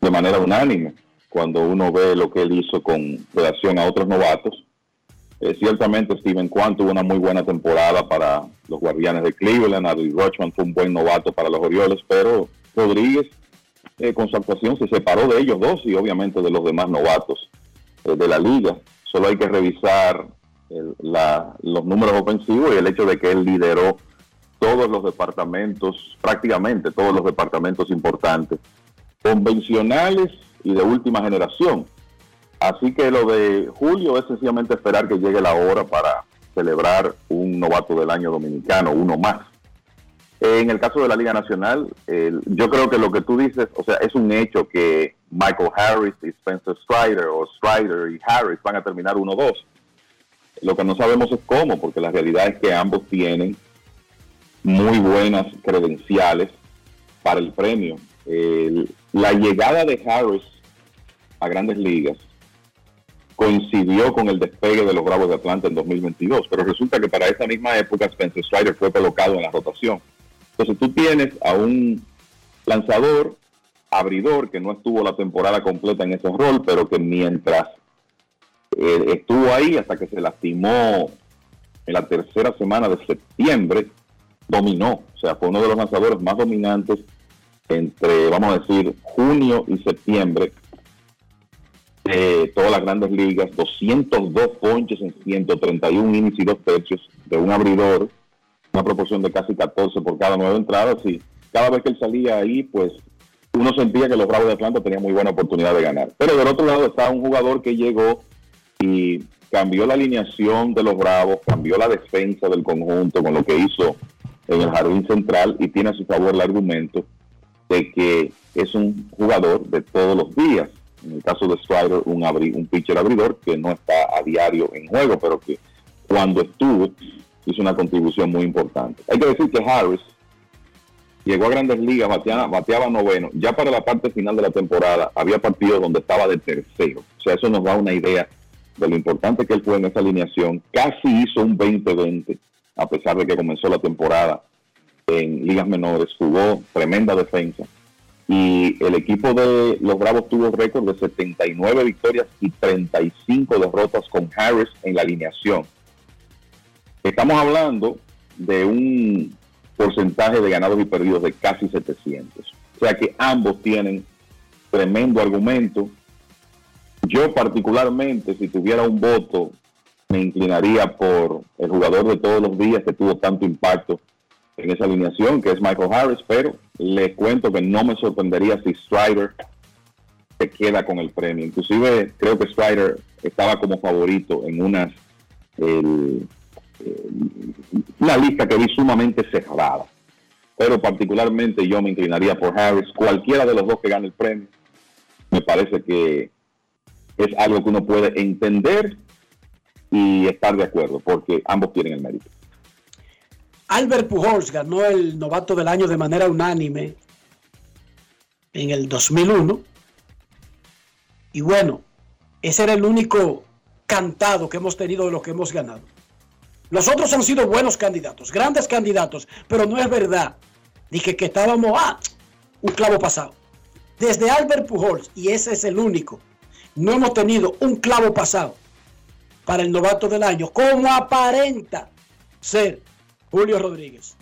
de manera unánime cuando uno ve lo que él hizo con relación a otros novatos. Eh, ciertamente Steven Kwan tuvo una muy buena temporada para los Guardianes de Cleveland, Adley Rochman fue un buen novato para los Orioles, pero Rodríguez eh, con su actuación se separó de ellos dos y obviamente de los demás novatos de la liga. Solo hay que revisar los números ofensivos y el hecho de que él lideró todos los departamentos, prácticamente todos los departamentos importantes, convencionales y de última generación. Así que lo de Julio es sencillamente esperar que llegue la hora para celebrar un novato del año dominicano, uno más. En el caso de la Liga Nacional, yo creo que lo que tú dices, o sea, es un hecho que Michael Harris y Spencer Strider o Strider y Harris van a terminar 1-2. Lo que no sabemos es cómo, porque la realidad es que ambos tienen muy buenas credenciales para el premio. La llegada de Harris a grandes ligas coincidió con el despegue de los Bravos de Atlanta en 2022, pero resulta que para esa misma época Spencer Strider fue colocado en la rotación. Entonces tú tienes a un lanzador, abridor, que no estuvo la temporada completa en ese rol, pero que mientras eh, estuvo ahí hasta que se lastimó en la tercera semana de septiembre, dominó. O sea, fue uno de los lanzadores más dominantes entre, vamos a decir, junio y septiembre de todas las grandes ligas, 202 ponches en 131 innings y dos tercios de un abridor, una proporción de casi 14 por cada nueve entradas y cada vez que él salía ahí, pues uno sentía que los Bravos de Atlanta tenían muy buena oportunidad de ganar. Pero del otro lado está un jugador que llegó y cambió la alineación de los Bravos, cambió la defensa del conjunto con lo que hizo en el jardín central y tiene a su favor el argumento de que es un jugador de todos los días. En el caso de Strider, un, abri- un pitcher abridor que no está a diario en juego, pero que cuando estuvo hizo una contribución muy importante. Hay que decir que Harris llegó a grandes ligas, bateaba, bateaba noveno. Ya para la parte final de la temporada había partidos donde estaba de tercero. O sea, eso nos da una idea de lo importante que él fue en esa alineación. Casi hizo un 20-20, a pesar de que comenzó la temporada en ligas menores, jugó tremenda defensa. Y el equipo de los Bravos tuvo récord de 79 victorias y 35 derrotas con Harris en la alineación. Estamos hablando de un porcentaje de ganados y perdidos de casi 700. O sea que ambos tienen tremendo argumento. Yo particularmente, si tuviera un voto, me inclinaría por el jugador de todos los días que tuvo tanto impacto en esa alineación, que es Michael Harris, pero le cuento que no me sorprendería si Strider se queda con el premio. Inclusive creo que Strider estaba como favorito en unas el- el- una lista que vi sumamente cerrada. Pero particularmente yo me inclinaría por Harris. Cualquiera de los dos que gane el premio, me parece que es algo que uno puede entender y estar de acuerdo, porque ambos tienen el mérito. Albert Pujols ganó el novato del año de manera unánime en el 2001. Y bueno, ese era el único cantado que hemos tenido de lo que hemos ganado. Los otros han sido buenos candidatos, grandes candidatos, pero no es verdad. Dije que estábamos, ah, un clavo pasado. Desde Albert Pujols, y ese es el único, no hemos tenido un clavo pasado para el novato del año, como aparenta ser Julio Rodríguez.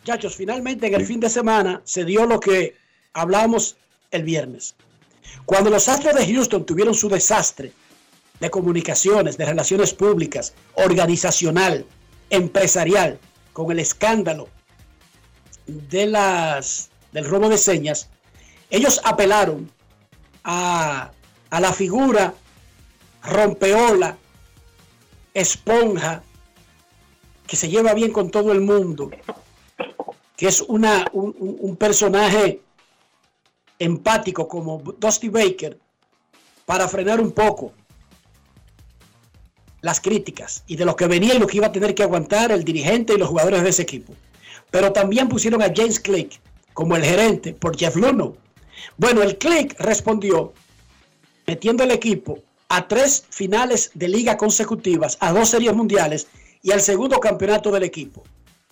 Muchachos, finalmente en el fin de semana se dio lo que hablábamos el viernes. Cuando los Astros de Houston tuvieron su desastre de comunicaciones, de relaciones públicas, organizacional, empresarial, con el escándalo de las, del robo de señas, ellos apelaron a, a la figura rompeola, esponja, que se lleva bien con todo el mundo, que es una, un, personaje empático como Dusty Baker, para frenar un poco las críticas y de lo que venía y lo que iba a tener que aguantar el dirigente y los jugadores de ese equipo. Pero también pusieron a James Click como el gerente por Jeff Luno. Bueno, el Click respondió metiendo el equipo a tres finales de liga consecutivas, a dos series mundiales y al segundo campeonato del equipo.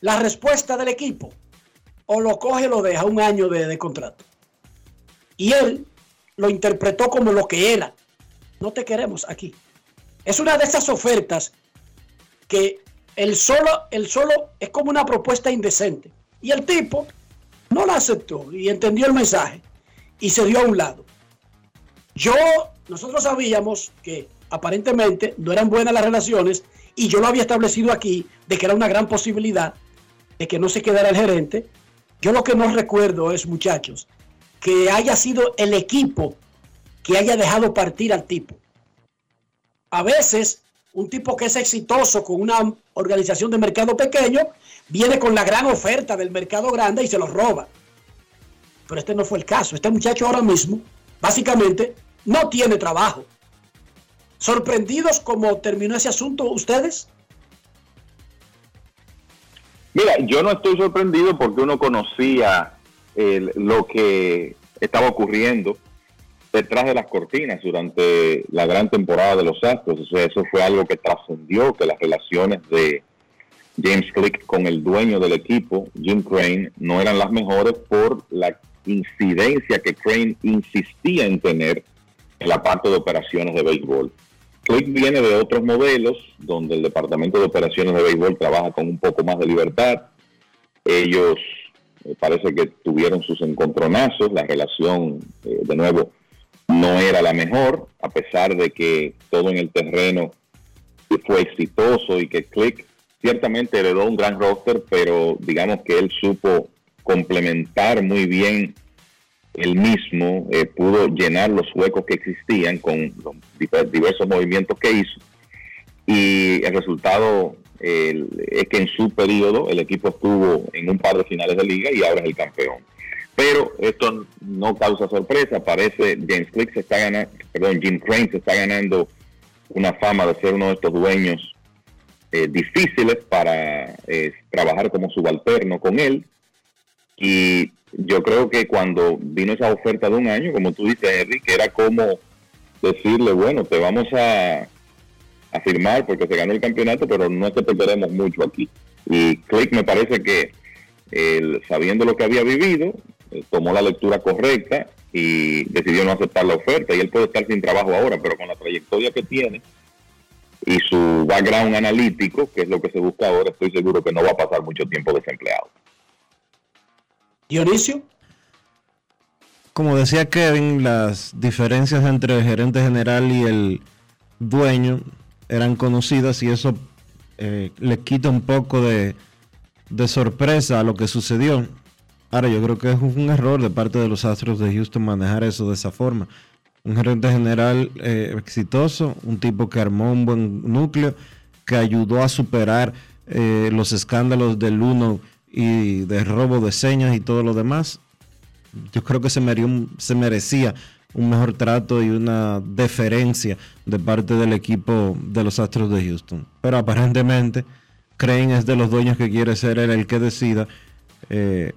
La respuesta del equipo, o lo coge o lo deja un año de, de contrato. Y él lo interpretó como lo que era. No te queremos aquí. Es una de esas ofertas que el solo, el solo es como una propuesta indecente. Y el tipo no la aceptó y entendió el mensaje y se dio a un lado. Yo, nosotros sabíamos que aparentemente no eran buenas las relaciones y yo lo había establecido aquí de que era una gran posibilidad de que no se quedara el gerente. Yo lo que no recuerdo es, muchachos, que haya sido el equipo que haya dejado partir al tipo. A veces un tipo que es exitoso con una organización de mercado pequeño, viene con la gran oferta del mercado grande y se lo roba. Pero este no fue el caso. Este muchacho ahora mismo, básicamente, no tiene trabajo. ¿Sorprendidos como terminó ese asunto ustedes? Mira, yo no estoy sorprendido porque uno conocía lo que estaba ocurriendo detrás de las cortinas durante la gran temporada de los Astros. O sea, eso fue algo que trascendió, que las relaciones de James Click con el dueño del equipo, Jim Crane, no eran las mejores por la incidencia que Crane insistía en tener la parte de operaciones de béisbol. Click viene de otros modelos donde el departamento de operaciones de béisbol trabaja con un poco más de libertad. Ellos eh, parece que tuvieron sus encontronazos, la relación eh, de nuevo no era la mejor, a pesar de que todo en el terreno fue exitoso y que Click ciertamente heredó un gran roster, pero digamos que él supo complementar muy bien él mismo, eh, pudo llenar los huecos que existían con los diver- diversos movimientos que hizo y el resultado es que en su periodo el equipo estuvo en un par de finales de liga y ahora es el campeón. Pero esto no causa sorpresa, parece James Click se está ganando, perdón, Jim Crane se está ganando una fama de ser uno de estos dueños eh, difíciles para eh, trabajar como subalterno con él. Y yo creo que cuando vino esa oferta de un año, como tú dices, Henry, que era como decirle, bueno, te vamos a, a firmar porque se ganó el campeonato, pero no te queremos mucho aquí. Y Click me parece que él, sabiendo lo que había vivido, eh, tomó la lectura correcta y decidió no aceptar la oferta. Y él puede estar sin trabajo ahora, pero con la trayectoria que tiene y su background analítico, que es lo que se busca ahora, estoy seguro que no va a pasar mucho tiempo desempleado. Dionisio. Como decía Kevin, las diferencias entre el gerente general y el dueño eran conocidas y eso eh, le quita un poco de, de sorpresa a lo que sucedió. Ahora, yo creo que es un error de parte de los Astros de Houston manejar eso de esa forma. Un gerente general eh, exitoso, un tipo que armó un buen núcleo, que ayudó a superar eh, los escándalos del uno y de robo de señas y todo lo demás. Yo creo que se, se merecía un mejor trato y una deferencia de parte del equipo de los Astros de Houston. Pero aparentemente Crane es de los dueños que quiere ser él el que decida. eh,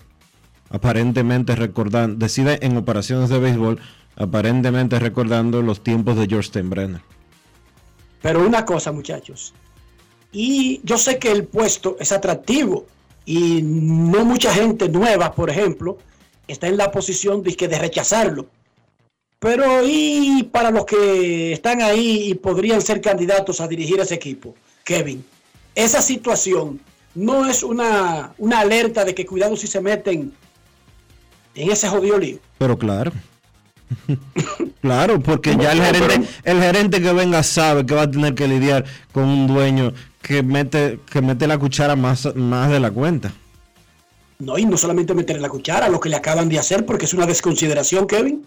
aparentemente recordando, decide en operaciones de béisbol, aparentemente recordando los tiempos de George Steinbrenner. Pero una cosa, muchachos. Y yo sé que el puesto es atractivo y no mucha gente nueva, por ejemplo, está en la posición de, de rechazarlo. Pero y para los que están ahí y podrían ser candidatos a dirigir ese equipo, Kevin, esa situación no es una, una alerta de que cuidado si se meten en ese jodido lío. Pero claro. claro, porque ya el gerente, el gerente que venga sabe que va a tener que lidiar con un dueño que mete, que mete la cuchara más, más de la cuenta. No, y no solamente meterle la cuchara, lo que le acaban de hacer, porque es una desconsideración, Kevin.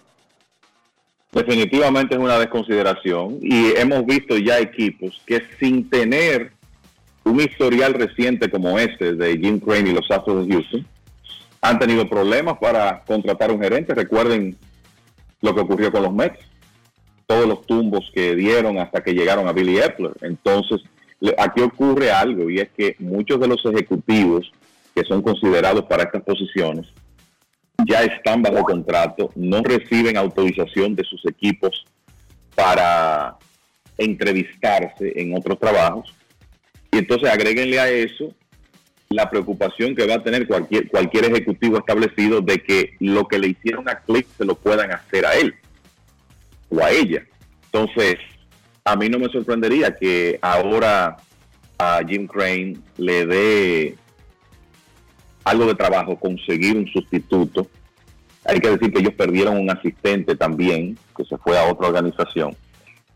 Definitivamente es una desconsideración y hemos visto ya equipos que sin tener un historial reciente como este de Jim Crane y los Astros de Houston han tenido problemas para contratar un gerente. Recuerden lo que ocurrió con los Mets, todos los tumbos que dieron hasta que llegaron a Billy Epler. Entonces, aquí ocurre algo y es que muchos de los ejecutivos que son considerados para estas posiciones ya están bajo contrato, no reciben autorización de sus equipos para entrevistarse en otros trabajos. Y entonces agréguenle a eso la preocupación que va a tener cualquier, cualquier ejecutivo establecido de que lo que le hicieron a Click se lo puedan hacer a él o a ella. Entonces, a mí no me sorprendería que ahora a Jim Crane le dé algo de trabajo conseguir un sustituto. Hay que decir que ellos perdieron un asistente también, que se fue a otra organización,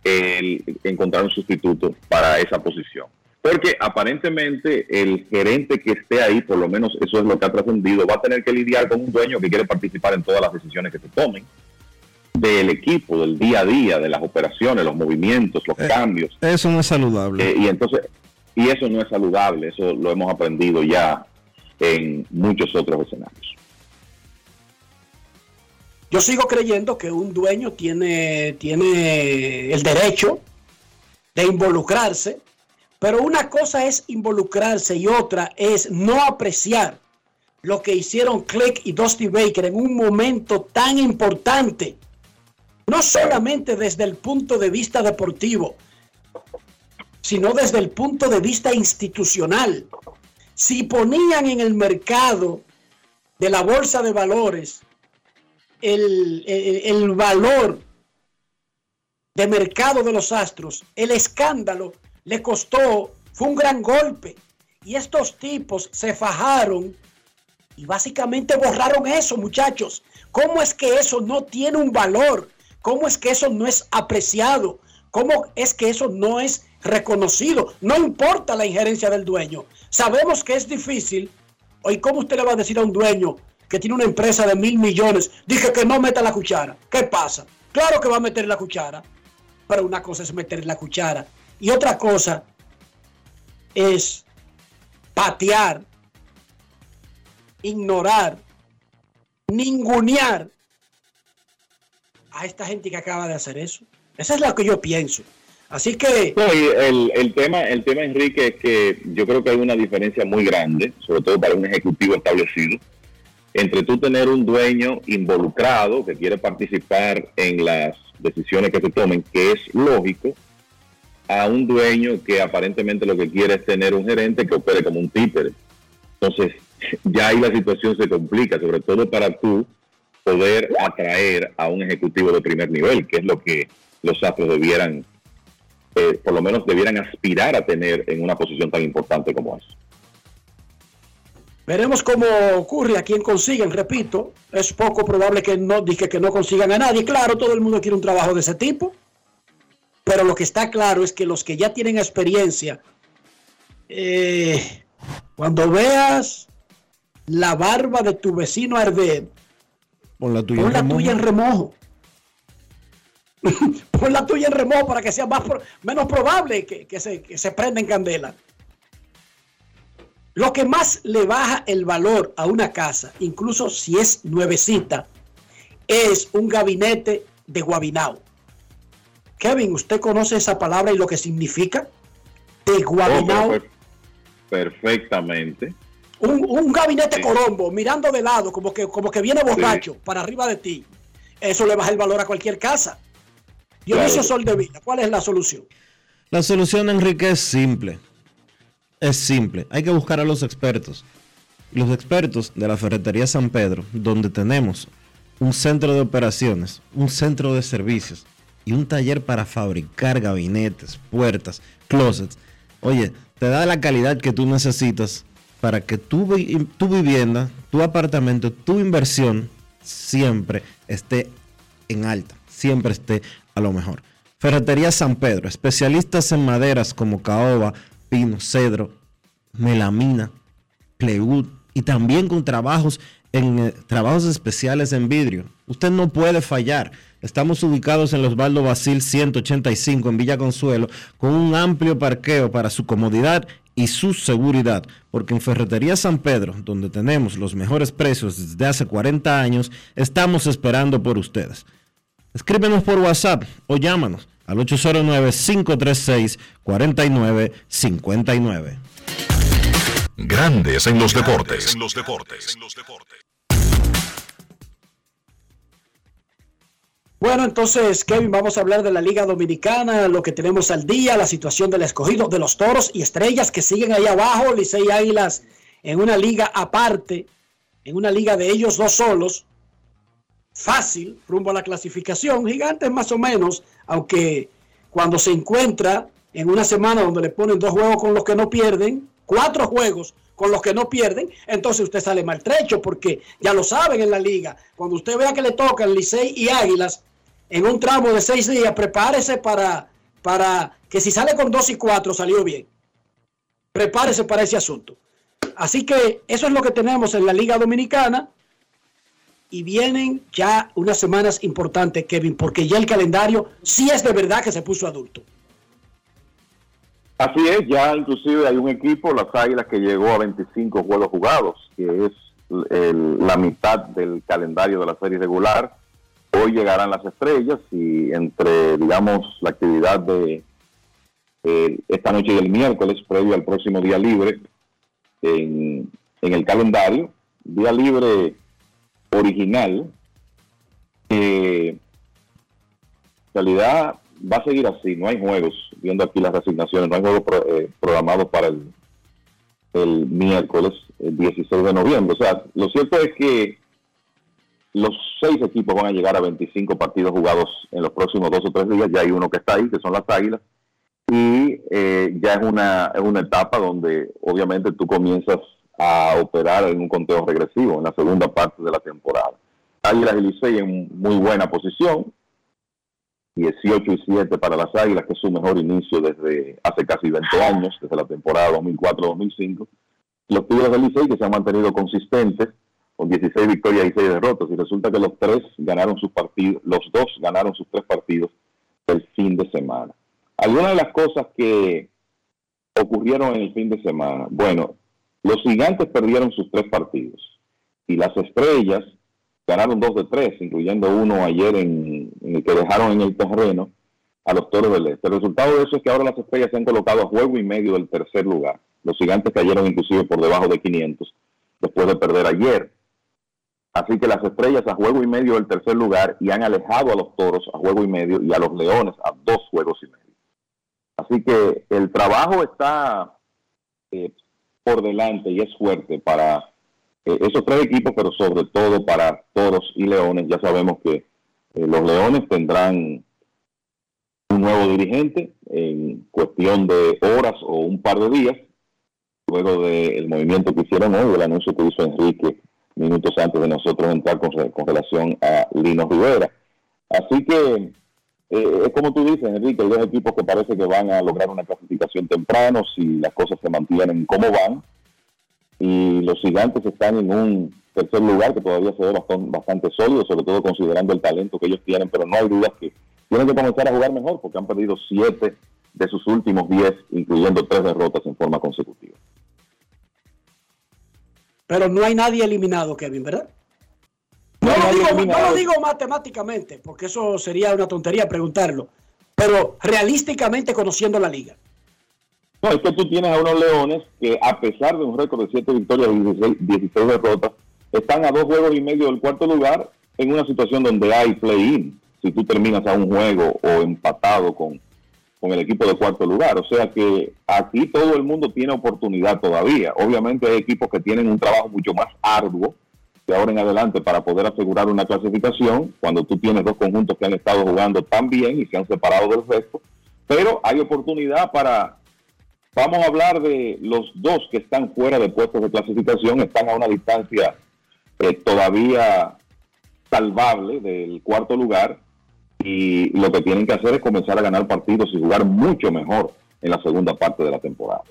el encontrar un sustituto para esa posición. Porque aparentemente el gerente que esté ahí, por lo menos eso es lo que ha trascendido, va a tener que lidiar con un dueño que quiere participar en todas las decisiones que se tomen. Del equipo, del día a día, de las operaciones, los movimientos, los Eh, cambios. Eso no es saludable. Eh, y entonces, y eso no es saludable, eso lo hemos aprendido ya en muchos otros escenarios. Yo sigo creyendo que un dueño tiene, tiene el derecho de involucrarse, pero una cosa es involucrarse y otra es no apreciar lo que hicieron Click y Dusty Baker en un momento tan importante, no solamente desde el punto de vista deportivo, sino desde el punto de vista institucional. Si ponían en el mercado de la bolsa de valores el, el- valor de mercado de los astros, el escándalo le costó, fue un gran golpe. Y estos tipos se fajaron y básicamente borraron eso, muchachos. ¿Cómo es que eso no tiene un valor? ¿Cómo es que eso no es apreciado? ¿Cómo es que eso no es reconocido? No importa la injerencia del dueño. Sabemos que es difícil. Hoy, ¿cómo usted le va a decir a un dueño que tiene una empresa de mil millones? Dije que no meta la cuchara. ¿Qué pasa? Claro que va a meter la cuchara. Pero una cosa es meter la cuchara. Y otra cosa es patear, ignorar, ningunear a esta gente que acaba de hacer eso. Esa es lo que yo pienso. Así que No, el, el tema, el tema, Enrique, es que yo creo que hay una diferencia muy grande, sobre todo para un ejecutivo establecido, entre tú tener un dueño involucrado que quiere participar en las decisiones que se tomen, que es lógico, a un dueño que aparentemente lo que quiere es tener un gerente que opere como un títere. Entonces, ya ahí la situación se complica, sobre todo para tú poder atraer a un ejecutivo de primer nivel, que es lo que los astros debieran eh, por lo menos debieran aspirar a tener en una posición tan importante como esa. veremos cómo ocurre a quien consiguen. Repito, es poco probable que no dije que no consigan a nadie. Claro, todo el mundo quiere un trabajo de ese tipo. Pero lo que está claro es que los que ya tienen experiencia, eh, cuando veas la barba de tu vecino arder, Pon la tuya. pon la Ramón. tuya en remojo. pon la tuya en remojo para que sea más pro- menos probable que, que se, que se prenda en candela. Lo que más le baja el valor a una casa, incluso si es nuevecita, es un gabinete de guabinao. Kevin, ¿usted conoce esa palabra y lo que significa? De guabinao. Oh, per- perfectamente. Un, un gabinete colombo mirando de lado, como que, como que viene borracho para arriba de ti. Eso le baja el valor a cualquier casa. Dionisio Claro. Sol de Vila, ¿cuál es la solución? La solución, Enrique, es simple. Es simple. Hay que buscar a los expertos. Los expertos de la Ferretería San Pedro, donde tenemos un centro de operaciones, un centro de servicios y un taller para fabricar gabinetes, puertas, closets. Oye, te da la calidad que tú necesitas para que tu, tu vivienda, tu apartamento, tu inversión siempre esté en alta, siempre esté a lo mejor. Ferretería San Pedro, especialistas en maderas como caoba, pino, cedro, melamina, plywood y también con trabajos en eh, trabajos especiales en vidrio. Usted no puede fallar. Estamos ubicados en los Baldo Basil 185 en Villa Consuelo con un amplio parqueo para su comodidad y su seguridad, porque en Ferretería San Pedro, donde tenemos los mejores precios desde hace 40 años, estamos esperando por ustedes. Escríbenos por WhatsApp o llámanos al 809-536-4959. Grandes en los deportes. Bueno, entonces, Kevin, vamos a hablar de la Liga Dominicana, lo que tenemos al día, la situación del escogido, de los toros y estrellas que siguen ahí abajo, Licey Águilas en una liga aparte, en una liga de ellos dos solos, fácil, rumbo a la clasificación, gigantes más o menos, aunque cuando se encuentra en una semana donde le ponen dos juegos con los que no pierden, cuatro juegos con los que no pierden, entonces usted sale maltrecho porque ya lo saben en la liga. Cuando usted vea que le tocan Licey y Águilas en un tramo de seis días, prepárese para, para que si sale con dos y cuatro salió bien. Prepárese para ese asunto. Así que eso es lo que tenemos en la Liga Dominicana. y vienen ya unas semanas importantes, Kevin, porque ya el calendario sí es de verdad que se puso adulto. Así es, ya inclusive hay un equipo, las Águilas, que llegó a 25 juegos jugados, que es el- la mitad del calendario de la serie regular. Hoy llegarán las estrellas y entre, digamos, la actividad de eh, esta noche y el miércoles, previo al próximo día libre, en, en el calendario, día libre original, que en realidad va a seguir así, no hay juegos, viendo aquí las resignaciones, no hay juegos pro- eh, programados para el, el miércoles el 16 de noviembre. O sea, lo cierto es que los seis equipos van a llegar a 25 partidos jugados en los próximos dos o tres días, ya hay uno que está ahí, que son las Águilas, y eh, ya es una, es una etapa donde obviamente tú comienzas a operar en un conteo regresivo en la segunda parte de la temporada. Águilas y Licey en muy buena posición, 18 y 7 para las Águilas, que es su mejor inicio desde hace casi 20 años, desde la temporada 2004-2005. Los Tigres del Licey que se han mantenido consistentes con 16 victorias y 6 derrotas, y resulta que los tres ganaron sus partidos, los dos ganaron sus tres partidos el fin de semana. Algunas de las cosas que ocurrieron en el fin de semana, bueno, los gigantes perdieron sus tres partidos y las estrellas ganaron dos de tres, incluyendo uno ayer en, en el que dejaron en el terreno a los toros del este. El resultado de eso es que ahora las estrellas se han colocado a juego y medio del tercer lugar. Los gigantes cayeron inclusive por debajo de 500 después de perder ayer. Así que las estrellas a juego y medio del tercer lugar y han alejado a los toros a juego y medio y a los leones a dos juegos y medio. Así que el trabajo está eh, por delante y es fuerte para eh, esos tres equipos, pero sobre todo para toros y leones. Ya sabemos que eh, los leones tendrán un nuevo dirigente en cuestión de horas o un par de días, luego del movimiento que hicieron hoy, el anuncio que hizo Enrique minutos antes de nosotros entrar con, con relación a Lino Rivera. Así que eh, es como tú dices, Enrique, hay dos equipos que parece que van a lograr una clasificación temprano si las cosas se mantienen como van. Y los gigantes están en un tercer lugar que todavía se ve bastante sólido, sobre todo considerando el talento que ellos tienen, pero no hay dudas que tienen que comenzar a jugar mejor porque han perdido siete de sus últimos diez, incluyendo tres derrotas en forma consecutiva. Pero no hay nadie eliminado, Kevin, ¿verdad? No, lo digo, no lo digo matemáticamente, porque eso sería una tontería preguntarlo, pero realísticamente conociendo la liga. No, es que tú tienes a unos leones que a pesar de un récord de 7 victorias y 16, 16 derrotas, están a dos juegos y medio del cuarto lugar en una situación donde hay play-in. Si tú terminas a un juego o empatado con, con el equipo de cuarto lugar. O sea que aquí todo el mundo tiene oportunidad todavía. Obviamente hay equipos que tienen un trabajo mucho más arduo de ahora en adelante para poder asegurar una clasificación cuando tú tienes dos conjuntos que han estado jugando tan bien y se han separado del resto. Pero hay oportunidad para Vamos a hablar de los dos que están fuera de puestos de clasificación, están a una distancia eh, todavía salvable del cuarto lugar y lo que tienen que hacer es comenzar a ganar partidos y jugar mucho mejor en la segunda parte de la temporada.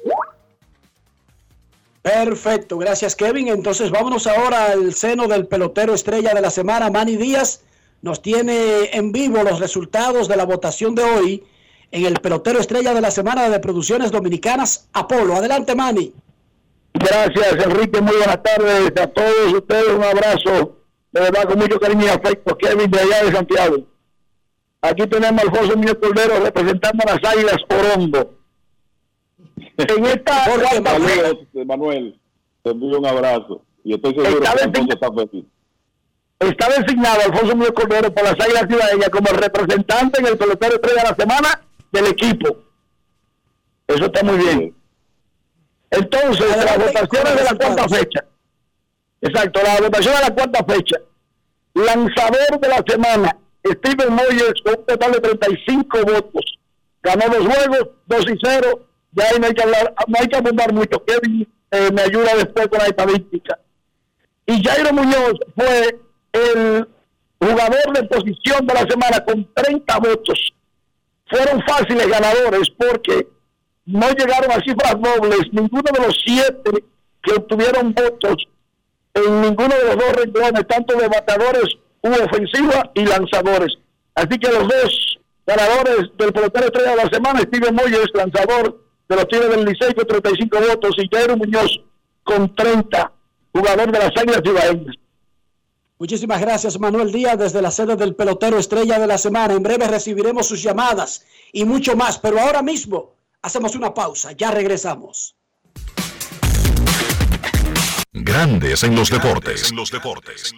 Perfecto, gracias Kevin. Entonces vámonos ahora al seno del pelotero estrella de la semana, Manny Díaz. Nos tiene en vivo los resultados de la votación de hoy en el pelotero estrella de la semana de Producciones Dominicanas, Apolo. Adelante, Manny. Gracias, Enrique. Muy buenas tardes a todos ustedes. Un abrazo, de verdad, con mucho cariño y afecto. Kevin de allá de Santiago. Aquí tenemos a Alfonso Muñoz Cordero representando a las Águilas Orondo. En esta cuarta Saludos, Manuel. Te envío un abrazo. Y estoy seguro que Alfonso está feliz. está designado Alfonso Muñoz Cordero por las Águilas Ciudadanas como representante en el pelotero estrella de la semana del equipo. Eso está muy bien. Entonces, las votaciones de la cuarta fecha. Exacto, la votación de la cuarta fecha. Lanzador de la semana, Steven Moyers con un total de 35 votos. Ganó dos juegos, 2 y 0. Ya ahí no hay que hablar, no hay que abundar mucho. Kevin eh, me ayuda después con la estadística. Y Jairo Muñoz fue el jugador de posición de la semana con 30 votos. Fueron fáciles ganadores porque no llegaron a cifras dobles. Ninguno de los siete que obtuvieron votos en ninguno de los dos renglones, tanto de bateadores u ofensiva y lanzadores. Así que los dos ganadores del pelotero estrella de la semana, Steven Moyes, lanzador de los Tigres del Licey con 35 votos, y Jairo Muñoz con 30, jugador de las Águilas Cibaeñas. Muchísimas gracias, Manuel Díaz, desde la sede del pelotero estrella de la semana. En breve recibiremos sus llamadas y mucho más, pero ahora mismo hacemos una pausa. Ya regresamos. Grandes en los deportes. En los deportes. En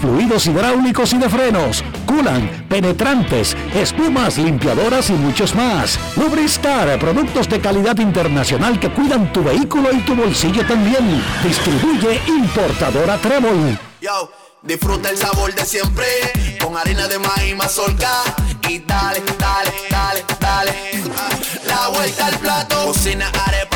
fluidos hidráulicos y de frenos, culan, penetrantes, espumas, limpiadoras y muchos más. Lubristar, productos de calidad internacional que cuidan tu vehículo y tu bolsillo también. Distribuye importadora Trébol. Yo, disfruta el sabor de siempre con harina de maíz mazorca y dale, dale, dale, dale. La vuelta al plato, cocina arepa,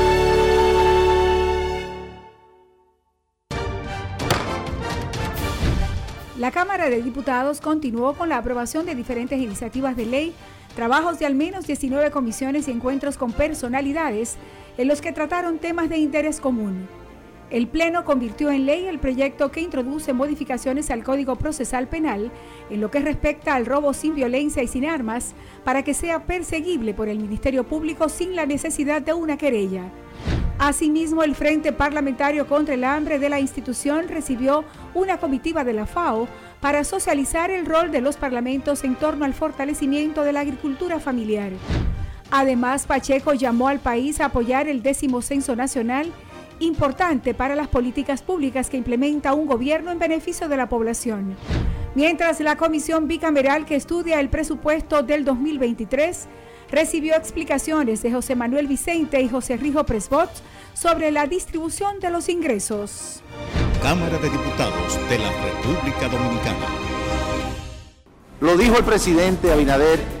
La Cámara de Diputados continuó con la aprobación de diferentes iniciativas de ley, trabajos de al menos 19 comisiones y encuentros con personalidades en los que trataron temas de interés común. El Pleno convirtió en ley el proyecto que introduce modificaciones al Código Procesal Penal en lo que respecta al robo sin violencia y sin armas para que sea perseguible por el Ministerio Público sin la necesidad de una querella. Asimismo, el Frente Parlamentario contra el Hambre de la institución recibió una comitiva de la FAO para socializar el rol de los parlamentos en torno al fortalecimiento de la agricultura familiar. Además, Pacheco llamó al país a apoyar el décimo censo nacional, importante para las políticas públicas que implementa un gobierno en beneficio de la población. Mientras la comisión bicameral que estudia el presupuesto del 2023 recibió explicaciones de José Manuel Vicente y José Rijo Presbot sobre la distribución de los ingresos. Cámara de Diputados de la República Dominicana. Lo dijo el presidente Abinader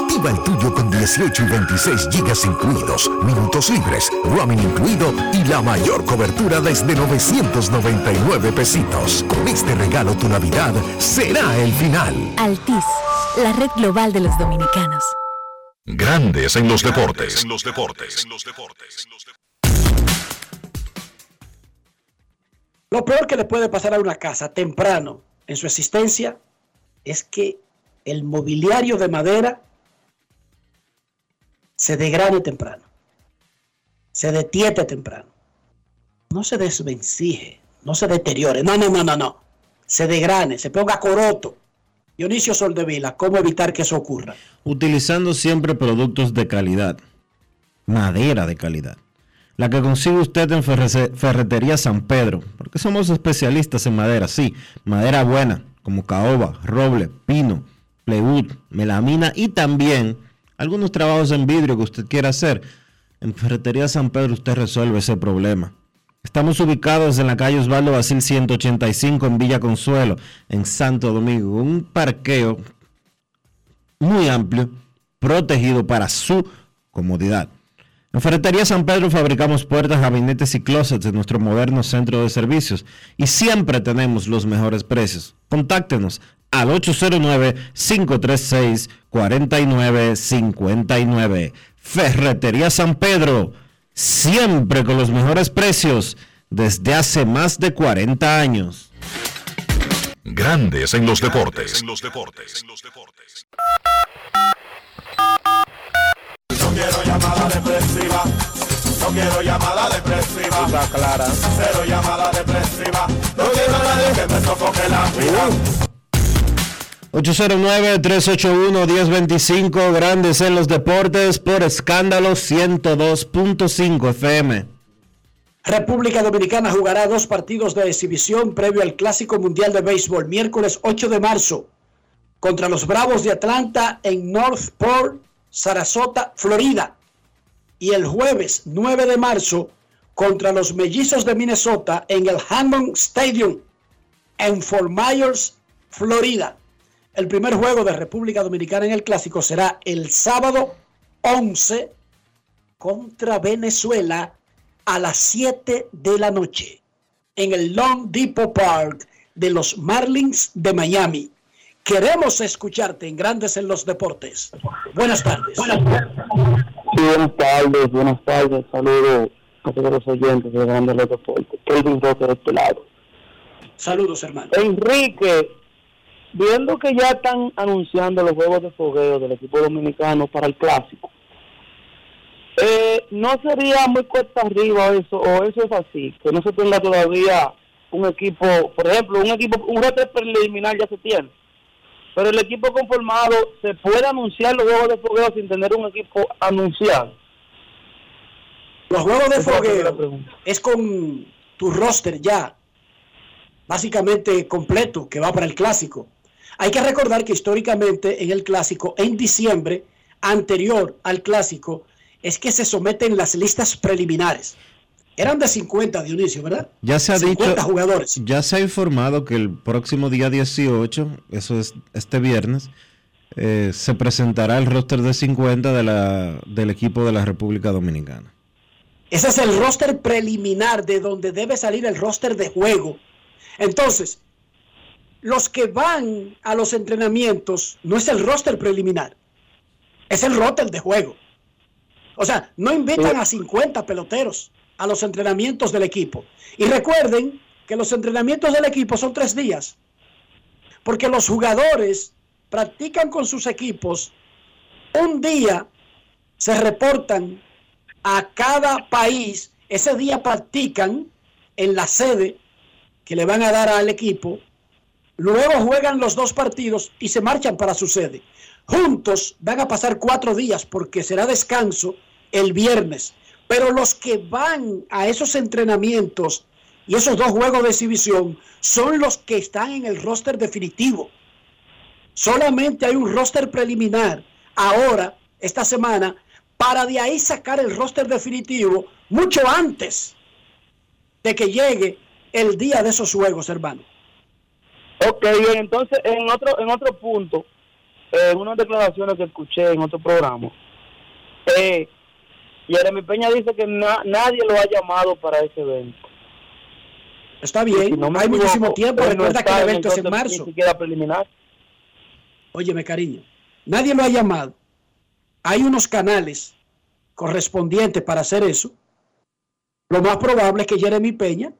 Activa el tuyo con 18 y 26 gigas incluidos, minutos libres, roaming incluido y la mayor cobertura desde 999 pesitos. Con este regalo tu Navidad será el final. Altis, la red global de los dominicanos. Grandes en los deportes. los deportes. Lo peor que le puede pasar a una casa temprano en su existencia es que el mobiliario de madera se degrade temprano, se detiete temprano, no se desvencije, no se deteriore, no, no, no, no, no, se degrane, se ponga coroto. Dionisio Soldevila, ¿cómo evitar que eso ocurra? Utilizando siempre productos de calidad, madera de calidad. La que consigue usted en Ferre- Ferretería San Pedro, porque somos especialistas en madera, sí, madera buena, como caoba, roble, pino, plywood, melamina y también algunos trabajos en vidrio que usted quiera hacer. En Ferretería San Pedro usted resuelve ese problema. Estamos ubicados en la calle Osvaldo Basil 185 en Villa Consuelo, en Santo Domingo. Un parqueo muy amplio, protegido para su comodidad. En Ferretería San Pedro fabricamos puertas, gabinetes y closets en nuestro moderno centro de servicios y siempre tenemos los mejores precios. Contáctenos al 809-536-4959. Ferretería San Pedro, siempre con los mejores precios desde hace más de 40 años. Grandes en los deportes. No quiero llamada depresiva. No quiero llamada depresiva. clara. Cero llamada depresiva. No quiero a nadie que me sofoque la vida. 809-381-1025, Grandes en los Deportes, por escándalo 102.5 FM. República Dominicana jugará dos partidos de exhibición previo al Clásico Mundial de Béisbol, miércoles 8 de marzo, contra los Bravos de Atlanta en Northport, Sarasota, Florida. Y el jueves 9 de marzo contra los Mellizos de Minnesota en el Hammond Stadium en Fort Myers, Florida. El primer juego de República Dominicana en el Clásico será el sábado 11 contra Venezuela a las 7 de la noche en el Long Depot Park de los Marlins de Miami. Queremos escucharte en Grandes en los Deportes. Buenas tardes. Sí, buenas tardes, buenas tardes. Saludos a todos los oyentes de Grandes los Deportes. De este lado. Saludos, hermano. Enrique, viendo que ya están anunciando los juegos de fogueo del equipo dominicano para el clásico, eh, ¿no sería muy cuesta arriba eso, o eso es así? Que no se tenga todavía un equipo, por ejemplo, un equipo, un reto preliminar ya se tiene, pero el equipo conformado, ¿se puede anunciar los juegos de fogueo sin tener un equipo anunciado? Los juegos de fogueo es con tu roster ya básicamente completo que va para el clásico. Hay que recordar que históricamente en el clásico, en diciembre, anterior al clásico, es que se someten las listas preliminares. Eran de 50, Dionisio, ¿verdad? Ya se ha 50 dicho, jugadores. ya se ha informado que el próximo día 18, eso es este viernes, eh, se presentará el roster de 50 de la, del equipo de la República Dominicana. Ese es el roster preliminar de donde debe salir el roster de juego. Entonces, los que van a los entrenamientos no es el roster preliminar, es el roster de juego. O sea, no invitan a 50 peloteros a los entrenamientos del equipo. Y recuerden que los entrenamientos del equipo son tres días, porque los jugadores practican con sus equipos un día, se reportan a cada país, ese día practican en la sede que le van a dar al equipo, luego juegan los dos partidos y se marchan para su sede. Juntos van a pasar cuatro días porque será descanso el viernes, pero los que van a esos entrenamientos y esos dos juegos de exhibición son los que están en el roster definitivo. Solamente hay un roster preliminar ahora, esta semana, para de ahí sacar el roster definitivo mucho antes de que llegue el día de esos juegos, hermano. Ok, bien, entonces en otro en otro punto, en unas declaraciones que escuché en otro programa, eh, Jeremy Peña dice que na- nadie lo ha llamado para ese evento. Está bien, Si no hay equivoco, muchísimo tiempo. él no Recuerda que el en evento es en marzo. Ni siquiera preliminar. Óyeme, cariño, nadie lo ha llamado. Hay unos canales correspondientes para hacer eso. Lo más probable es que Jeremy Peña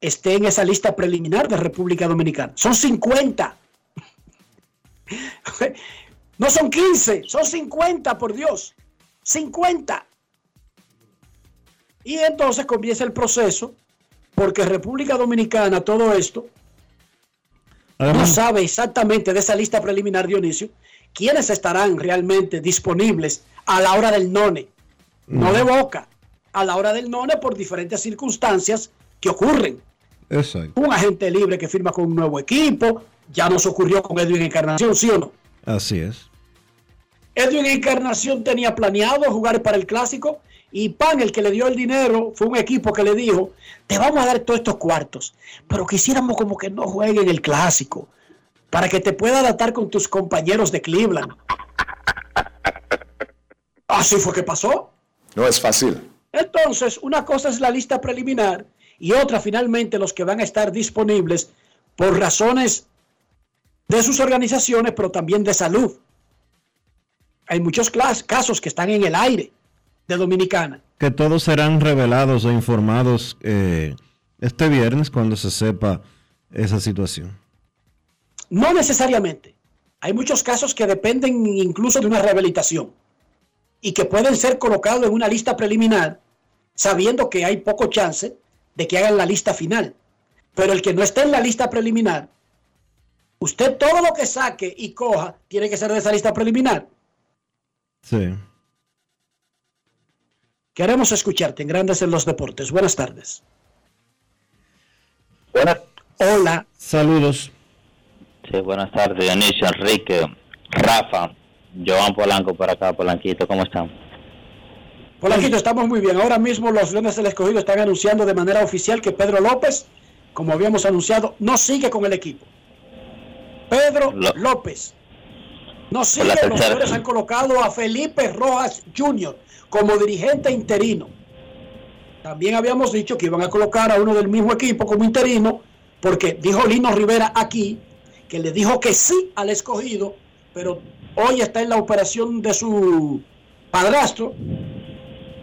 esté en esa lista preliminar de República Dominicana. Son 50. No son 15, son 50, por Dios. 50. Y entonces comienza el proceso, porque República Dominicana, todo esto, no sabe exactamente de esa lista preliminar, Dionisio, quiénes estarán realmente disponibles a la hora del none. No de boca, a la hora del none por diferentes circunstancias que ocurren. Exacto. Un agente libre que firma con un nuevo equipo, ya nos ocurrió con Edwin Encarnación, ¿sí o no? Así es. Edwin Encarnación tenía planeado jugar para el clásico y Pan, el que le dio el dinero, fue un equipo que le dijo, te vamos a dar todos estos cuartos, pero quisiéramos como que no jueguen el clásico, para que te pueda adaptar con tus compañeros de Cleveland. Así fue que pasó. No es fácil. Entonces, una cosa es la lista preliminar y otra finalmente los que van a estar disponibles por razones de sus organizaciones, pero también de salud. Hay muchos casos que están en el aire de Dominicana. Que todos serán revelados o informados eh, este viernes cuando se sepa esa situación. No necesariamente. Hay muchos casos que dependen incluso de una rehabilitación y que pueden ser colocados en una lista preliminar sabiendo que hay poco chance de que hagan la lista final. Pero el que no esté en la lista preliminar, usted todo lo que saque y coja tiene que ser de esa lista preliminar. Sí. Queremos escucharte en Grandes en los Deportes. Buenas tardes. Buenas. Hola. Saludos. Sí, buenas tardes, Dionisio, Enrique, Rafa, Joan Polanco por acá, Polanquito, ¿cómo están? Polanquito, estamos muy bien. Ahora mismo los Leones del Escogido están anunciando de manera oficial que Pedro López, como habíamos anunciado, no sigue con el equipo. Pedro López. No sigue, la los señores han colocado a Felipe Rojas Jr. como dirigente interino. También habíamos dicho que iban a colocar a uno del mismo equipo como interino, porque dijo Lino Rivera aquí que le dijo que sí al escogido, pero hoy está en la operación de su padrastro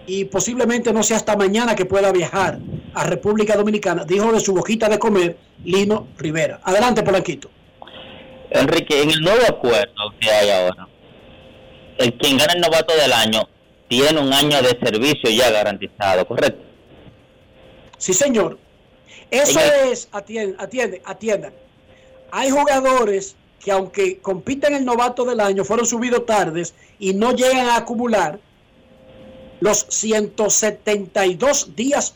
y posiblemente no sea hasta mañana que pueda viajar a República Dominicana, dijo de su boquita de comer Lino Rivera. Adelante, Polanquito. Enrique, en el nuevo acuerdo que hay ahora, el quien gana el novato del año tiene un año de servicio ya garantizado, ¿correcto? Sí, señor. Eso es, atiende, atiende, atiendan. Hay jugadores que aunque compiten el novato del año, fueron subidos tardes y no llegan a acumular los 172 días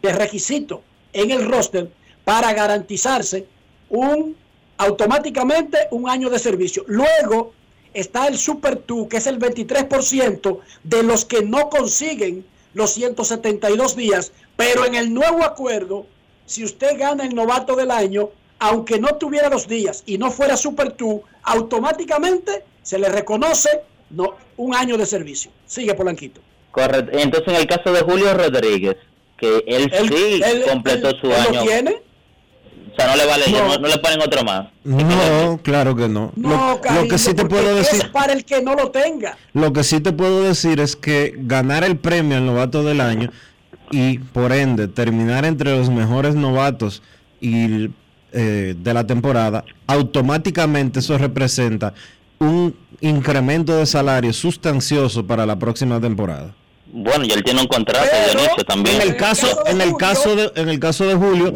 de requisito en el roster para garantizarse un automáticamente un año de servicio. Luego está el Super 2, que es el 23% de los que no consiguen los 172 días, pero en el nuevo acuerdo, si usted gana el novato del año, aunque no tuviera los días y no fuera Super 2, automáticamente se le reconoce no, un año de servicio. Sigue Polanquito. Correcto. Entonces, en el caso de Julio Rodríguez, que él, sí él- completó él- su él lo año. tiene. O sea, no le vale, No. no, no le ponen otro más. No, claro que no. No, lo, lo que sí te puedo es decir, para el que no lo tenga. lo que sí te puedo decir es que ganar el premio al novato del año y por ende terminar entre los mejores novatos y eh, de la temporada, automáticamente eso representa un incremento de salario sustancioso para la próxima temporada. Bueno, y él tiene un contrato, Dionisio, también. En el caso, en el caso de, en el caso de Julio,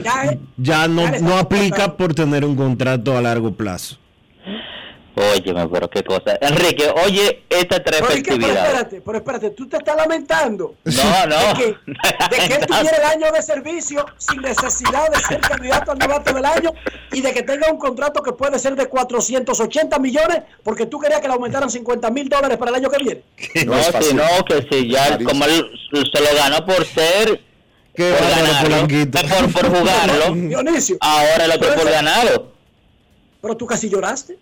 ya no, no aplica por tener un contrato a largo plazo. Óyeme, pero qué cosa. Enrique, oye esta tres Pero, espérate, pero espérate, tú te estás lamentando. No, no. De que, de que él tuviera el año de servicio sin necesidad de ser candidato al novato del año y de que tenga un contrato que puede ser de 480 millones porque tú querías que le aumentaran 50 mil dólares para el año que viene. No, si no, que si ya como él se lo ganó por ser Qué por, ganarlo, por, por jugarlo, Dionisio. ahora el otro pero por ganado. Pero tú casi lloraste.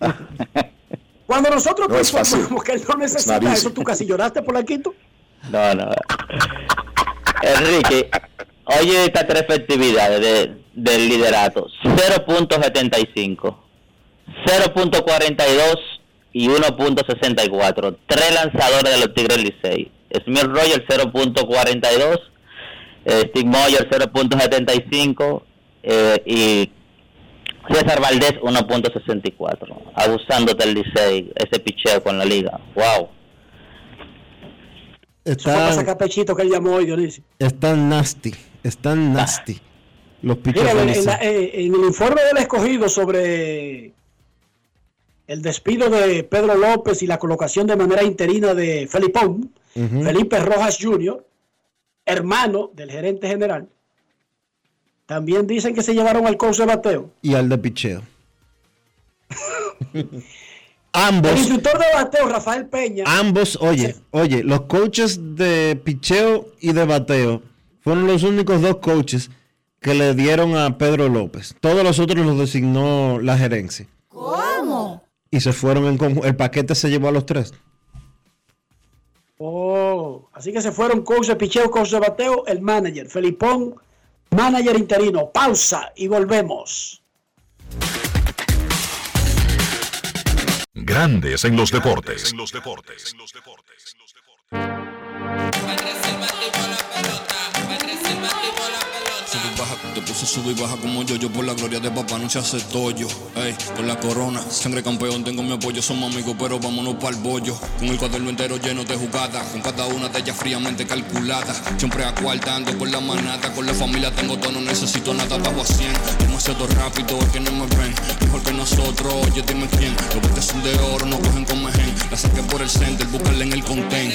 Cuando nosotros No pensamos que él no necesita eso, tú casi lloraste, Polanquito. No, no. Enrique, oye estas tres festividades de, del liderato. 0.75, 0.42 y 1.64. Tres lanzadores de los Tigres Licey. Smith Roger 0.42, eh, Steve Moyer 0.75 eh, y César Valdés 1.64. Abusándote el Licey, ese picheo con la liga. Wow. Están, sacar pechito que él llamó hoy, Dionisio. están nasty. Están nasty. Los pichos Mira, en, la- eh, en el informe del escogido sobre el despido de Pedro López y la colocación de manera interina de Felipón. Felipe Rojas Jr., hermano del gerente general, también dicen que se llevaron al coach de bateo. Y al de picheo. El ambos, instructor de bateo, Rafael Peña, ambos, oye, oye, los coaches de picheo y de bateo fueron los únicos dos coaches que le dieron a Pedro López. Todos los otros los designó la gerencia. ¿Cómo? Y se fueron en conjunto. El paquete se llevó a los tres. Oh, así que se fueron coach de picheo, coach de bateo, el manager, Felipón, manager interino. Pausa y volvemos. Grandes en los deportes. Sube y baja, te puse sube y baja como yo, yo por la gloria de papá no se hace tollo. Ey, con la corona, sangre campeón, tengo mi apoyo, somos amigos, pero vámonos para el bollo. Con el cuaderno entero lleno de jugadas, con cada una de ellas fríamente calculada. Siempre acuartando con la manata, con la familia tengo todo, no necesito nada, bajo a 100. Demasiado rápido, que no me ven, mejor que nosotros, oye, dime quién. Los botes son de oro, no cogen con mejen. La saqué por el center, búscala en el content.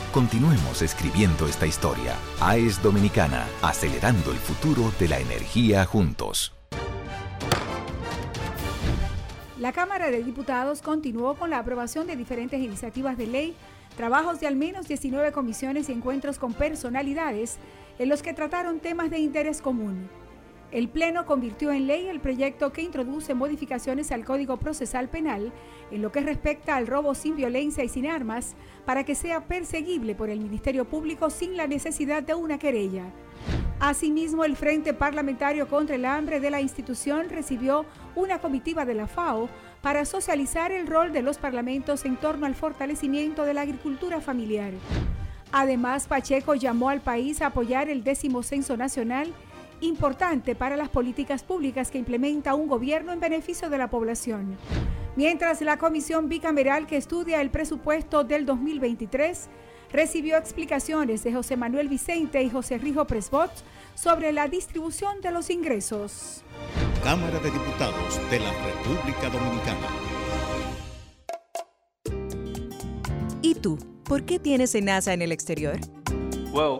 Continuemos escribiendo esta historia. AES Dominicana, acelerando el futuro de la energía juntos. La Cámara de Diputados continuó con la aprobación de diferentes iniciativas de ley, trabajos de al menos 19 comisiones y encuentros con personalidades en los que trataron temas de interés común. El Pleno convirtió en ley el proyecto que introduce modificaciones al Código Procesal Penal en lo que respecta al robo sin violencia y sin armas para que sea perseguible por el Ministerio Público sin la necesidad de una querella. Asimismo, el Frente Parlamentario contra el Hambre de la institución recibió una comitiva de la FAO para socializar el rol de los parlamentos en torno al fortalecimiento de la agricultura familiar. Además, Pacheco llamó al país a apoyar el décimo censo nacional, importante para las políticas públicas que implementa un gobierno en beneficio de la población. Mientras la comisión bicameral que estudia el presupuesto del 2023 recibió explicaciones de José Manuel Vicente y José Rijo Presbot sobre la distribución de los ingresos. Cámara de Diputados de la República Dominicana. ¿Y tú? ¿Por qué tienes NASA en el exterior? Well,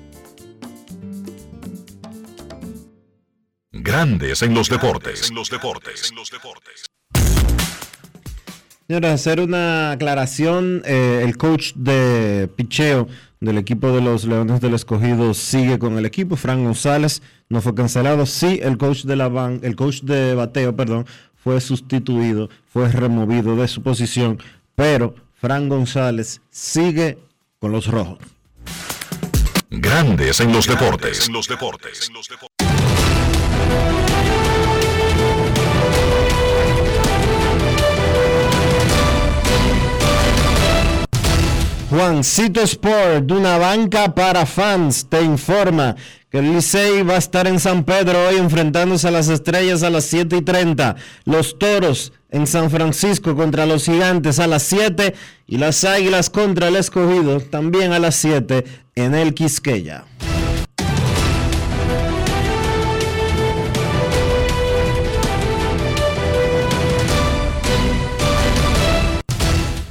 Grandes en los deportes. En los deportes. Señora, hacer una aclaración. eh, el coach de picheo del equipo de los Leones del Escogido sigue con el equipo. Frank González no fue cancelado. Sí, el coach de la ban- el coach de bateo, perdón, fue sustituido, fue removido de su posición, pero Frank González sigue con los rojos. Grandes en los deportes. En los deportes. Juancito Sport, de una banca para fans, te informa que el Licey va a estar en San Pedro hoy enfrentándose a las estrellas a las 7 y 30. Los toros en San Francisco contra los gigantes a las 7 y las águilas contra el escogido también a las 7 en el Quisqueya.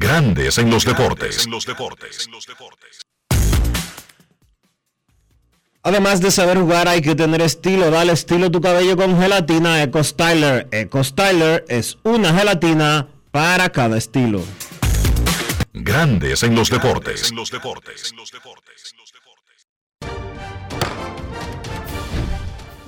Grandes en los deportes. En los deportes. Además de saber jugar hay que tener estilo. Dale estilo a tu cabello con gelatina Eco Styler. Eco Styler es una gelatina para cada estilo. Grandes en los deportes. En los deportes.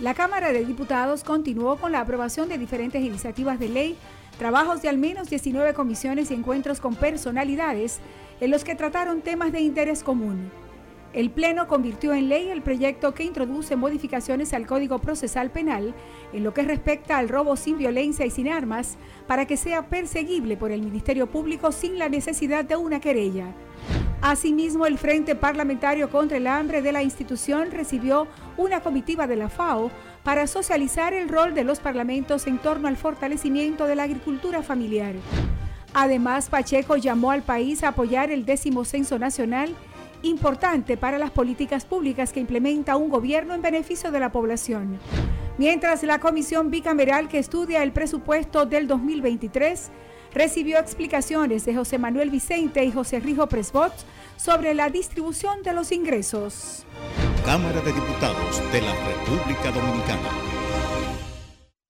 La Cámara de Diputados continuó con la aprobación de diferentes iniciativas de ley, trabajos de al menos 19 comisiones y encuentros con personalidades en los que trataron temas de interés común. El Pleno convirtió en ley el proyecto que introduce modificaciones al Código Procesal Penal en lo que respecta al robo sin violencia y sin armas para que sea perseguible por el Ministerio Público sin la necesidad de una querella. Asimismo, el Frente Parlamentario contra el Hambre de la institución recibió una comitiva de la FAO para socializar el rol de los parlamentos en torno al fortalecimiento de la agricultura familiar. Además, Pacheco llamó al país a apoyar el décimo censo nacional, importante para las políticas públicas que implementa un gobierno en beneficio de la población. Mientras la comisión bicameral que estudia el presupuesto del 2023 recibió explicaciones de José Manuel Vicente y José Rijo Presbot sobre la distribución de los ingresos. Cámara de Diputados de la República Dominicana.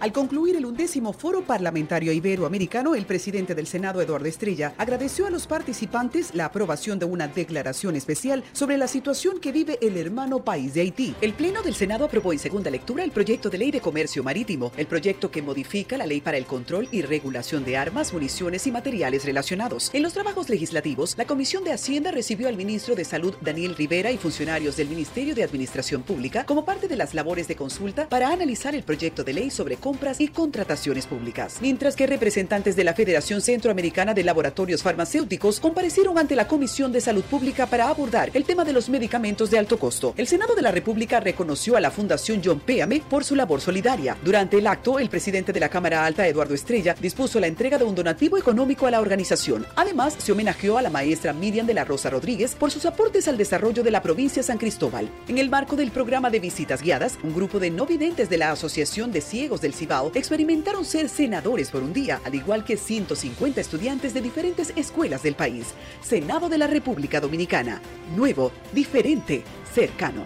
Al concluir el undécimo Foro Parlamentario Iberoamericano, el presidente del Senado, Eduardo Estrella, agradeció a los participantes la aprobación de una declaración especial sobre la situación que vive el hermano país de Haití. El Pleno del Senado aprobó en segunda lectura el proyecto de ley de comercio marítimo, el proyecto que modifica la ley para el control y regulación de armas, municiones y materiales relacionados. En los trabajos legislativos, la Comisión de Hacienda recibió al ministro de Salud, Daniel Rivera, y funcionarios del Ministerio de Administración Pública como parte de las labores de consulta para analizar el proyecto de ley sobre compras y contrataciones públicas. Mientras que representantes de la Federación Centroamericana de Laboratorios Farmacéuticos comparecieron ante la Comisión de Salud Pública para abordar el tema de los medicamentos de alto costo. El Senado de la República reconoció a la Fundación John Péame por su labor solidaria. Durante el acto, el presidente de la Cámara Alta, Eduardo Estrella, dispuso la entrega de un donativo económico a la organización. Además, se homenajeó a la maestra Miriam de la Rosa Rodríguez por sus aportes al desarrollo de la provincia de San Cristóbal. En el marco del programa de visitas guiadas, un grupo de no videntes de la Asociación de Ciegos del Cibao experimentaron ser senadores por un día, al igual que 150 estudiantes de diferentes escuelas del país. Senado de la República Dominicana. Nuevo, diferente, cercano.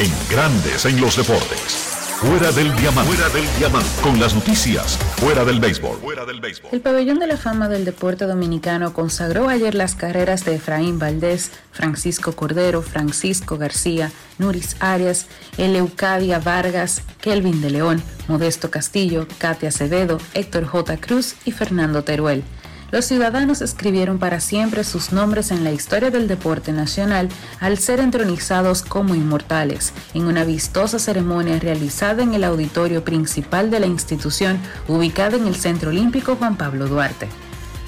En Grandes en los Deportes. Fuera del diamante. Fuera del diamante. Con las noticias. Fuera del béisbol. Fuera del béisbol. El Pabellón de la Fama del Deporte Dominicano consagró ayer las carreras de Efraín Valdés, Francisco Cordero, Francisco García, Nuris Arias, Eleucadia Vargas, Kelvin de León, Modesto Castillo, Katia Acevedo, Héctor J. Cruz y Fernando Teruel. Los ciudadanos escribieron para siempre sus nombres en la historia del deporte nacional al ser entronizados como inmortales en una vistosa ceremonia realizada en el auditorio principal de la institución ubicada en el Centro Olímpico Juan Pablo Duarte.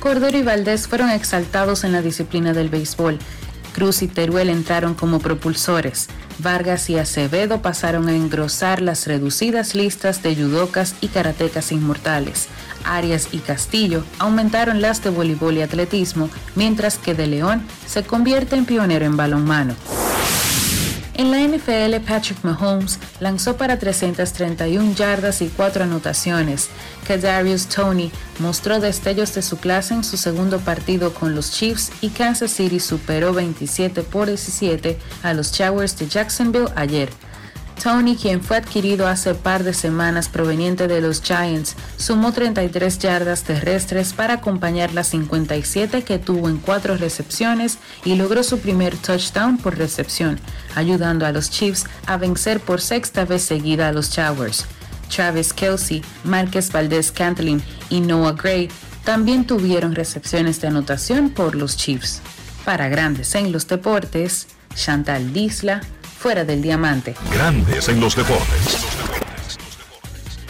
Cordero y Valdés fueron exaltados en la disciplina del béisbol. Cruz y Teruel entraron como propulsores. Vargas y Acevedo pasaron a engrosar las reducidas listas de judocas y karatecas inmortales. Arias y Castillo aumentaron las de voleibol y atletismo, mientras que De León se convierte en pionero en balonmano. En la NFL, Patrick Mahomes lanzó para 331 yardas y 4 anotaciones. Kadarius Tony mostró destellos de su clase en su segundo partido con los Chiefs y Kansas City superó 27 por 17 a los Jaguars de Jacksonville ayer. Tony, quien fue adquirido hace par de semanas proveniente de los Giants, sumó 33 yardas terrestres para acompañar las 57 que tuvo en cuatro recepciones y logró su primer touchdown por recepción, ayudando a los Chiefs a vencer por sexta vez seguida a los Jaguars. Travis Kelsey, Márquez Valdez Cantlin y Noah Gray también tuvieron recepciones de anotación por los Chiefs. Para grandes en los deportes, Chantal Disla, fuera del diamante. Grandes en los deportes.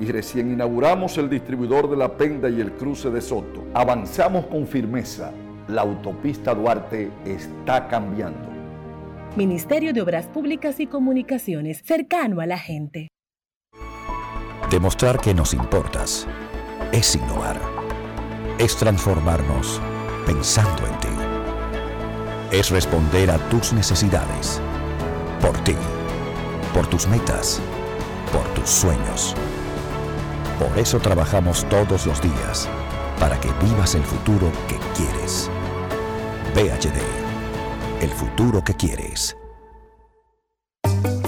y recién inauguramos el distribuidor de La Penda y el cruce de Soto. Avanzamos con firmeza. La autopista Duarte está cambiando. Ministerio de Obras Públicas y Comunicaciones, cercano a la gente. Demostrar que nos importas es innovar. Es transformarnos pensando en ti. Es responder a tus necesidades. Por ti. Por tus metas. Por tus sueños. Por eso trabajamos todos los días, para que vivas el futuro que quieres. VHD, el futuro que quieres.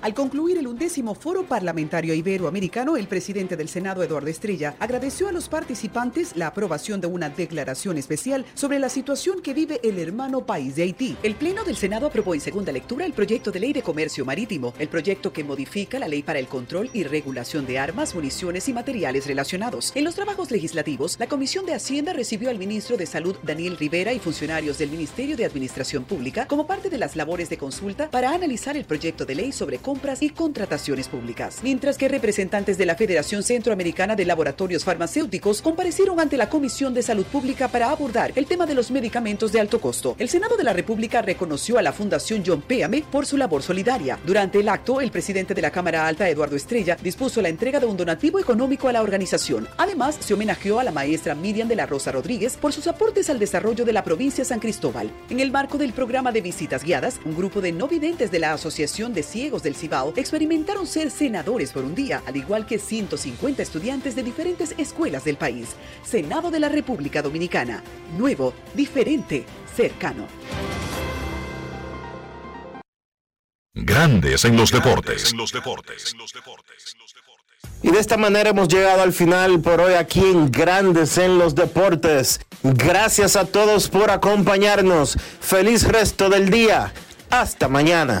Al concluir el undécimo Foro Parlamentario Iberoamericano, el presidente del Senado, Eduardo Estrella, agradeció a los participantes la aprobación de una declaración especial sobre la situación que vive el hermano país de Haití. El Pleno del Senado aprobó en segunda lectura el proyecto de ley de comercio marítimo, el proyecto que modifica la ley para el control y regulación de armas, municiones y materiales relacionados. En los trabajos legislativos, la Comisión de Hacienda recibió al ministro de Salud, Daniel Rivera, y funcionarios del Ministerio de Administración Pública como parte de las labores de consulta para analizar el proyecto de ley sobre compras y contrataciones públicas. Mientras que representantes de la Federación Centroamericana de Laboratorios Farmacéuticos comparecieron ante la Comisión de Salud Pública para abordar el tema de los medicamentos de alto costo. El Senado de la República reconoció a la Fundación John Péame por su labor solidaria. Durante el acto, el presidente de la Cámara Alta, Eduardo Estrella, dispuso la entrega de un donativo económico a la organización. Además, se homenajeó a la maestra Miriam de la Rosa Rodríguez por sus aportes al desarrollo de la provincia San Cristóbal. En el marco del programa de visitas guiadas, un grupo de no videntes de la Asociación de Ciegos del Cibao experimentaron ser senadores por un día, al igual que 150 estudiantes de diferentes escuelas del país. Senado de la República Dominicana. Nuevo, diferente, cercano. Grandes en los deportes. Y de esta manera hemos llegado al final por hoy aquí en Grandes en los Deportes. Gracias a todos por acompañarnos. Feliz resto del día. Hasta mañana.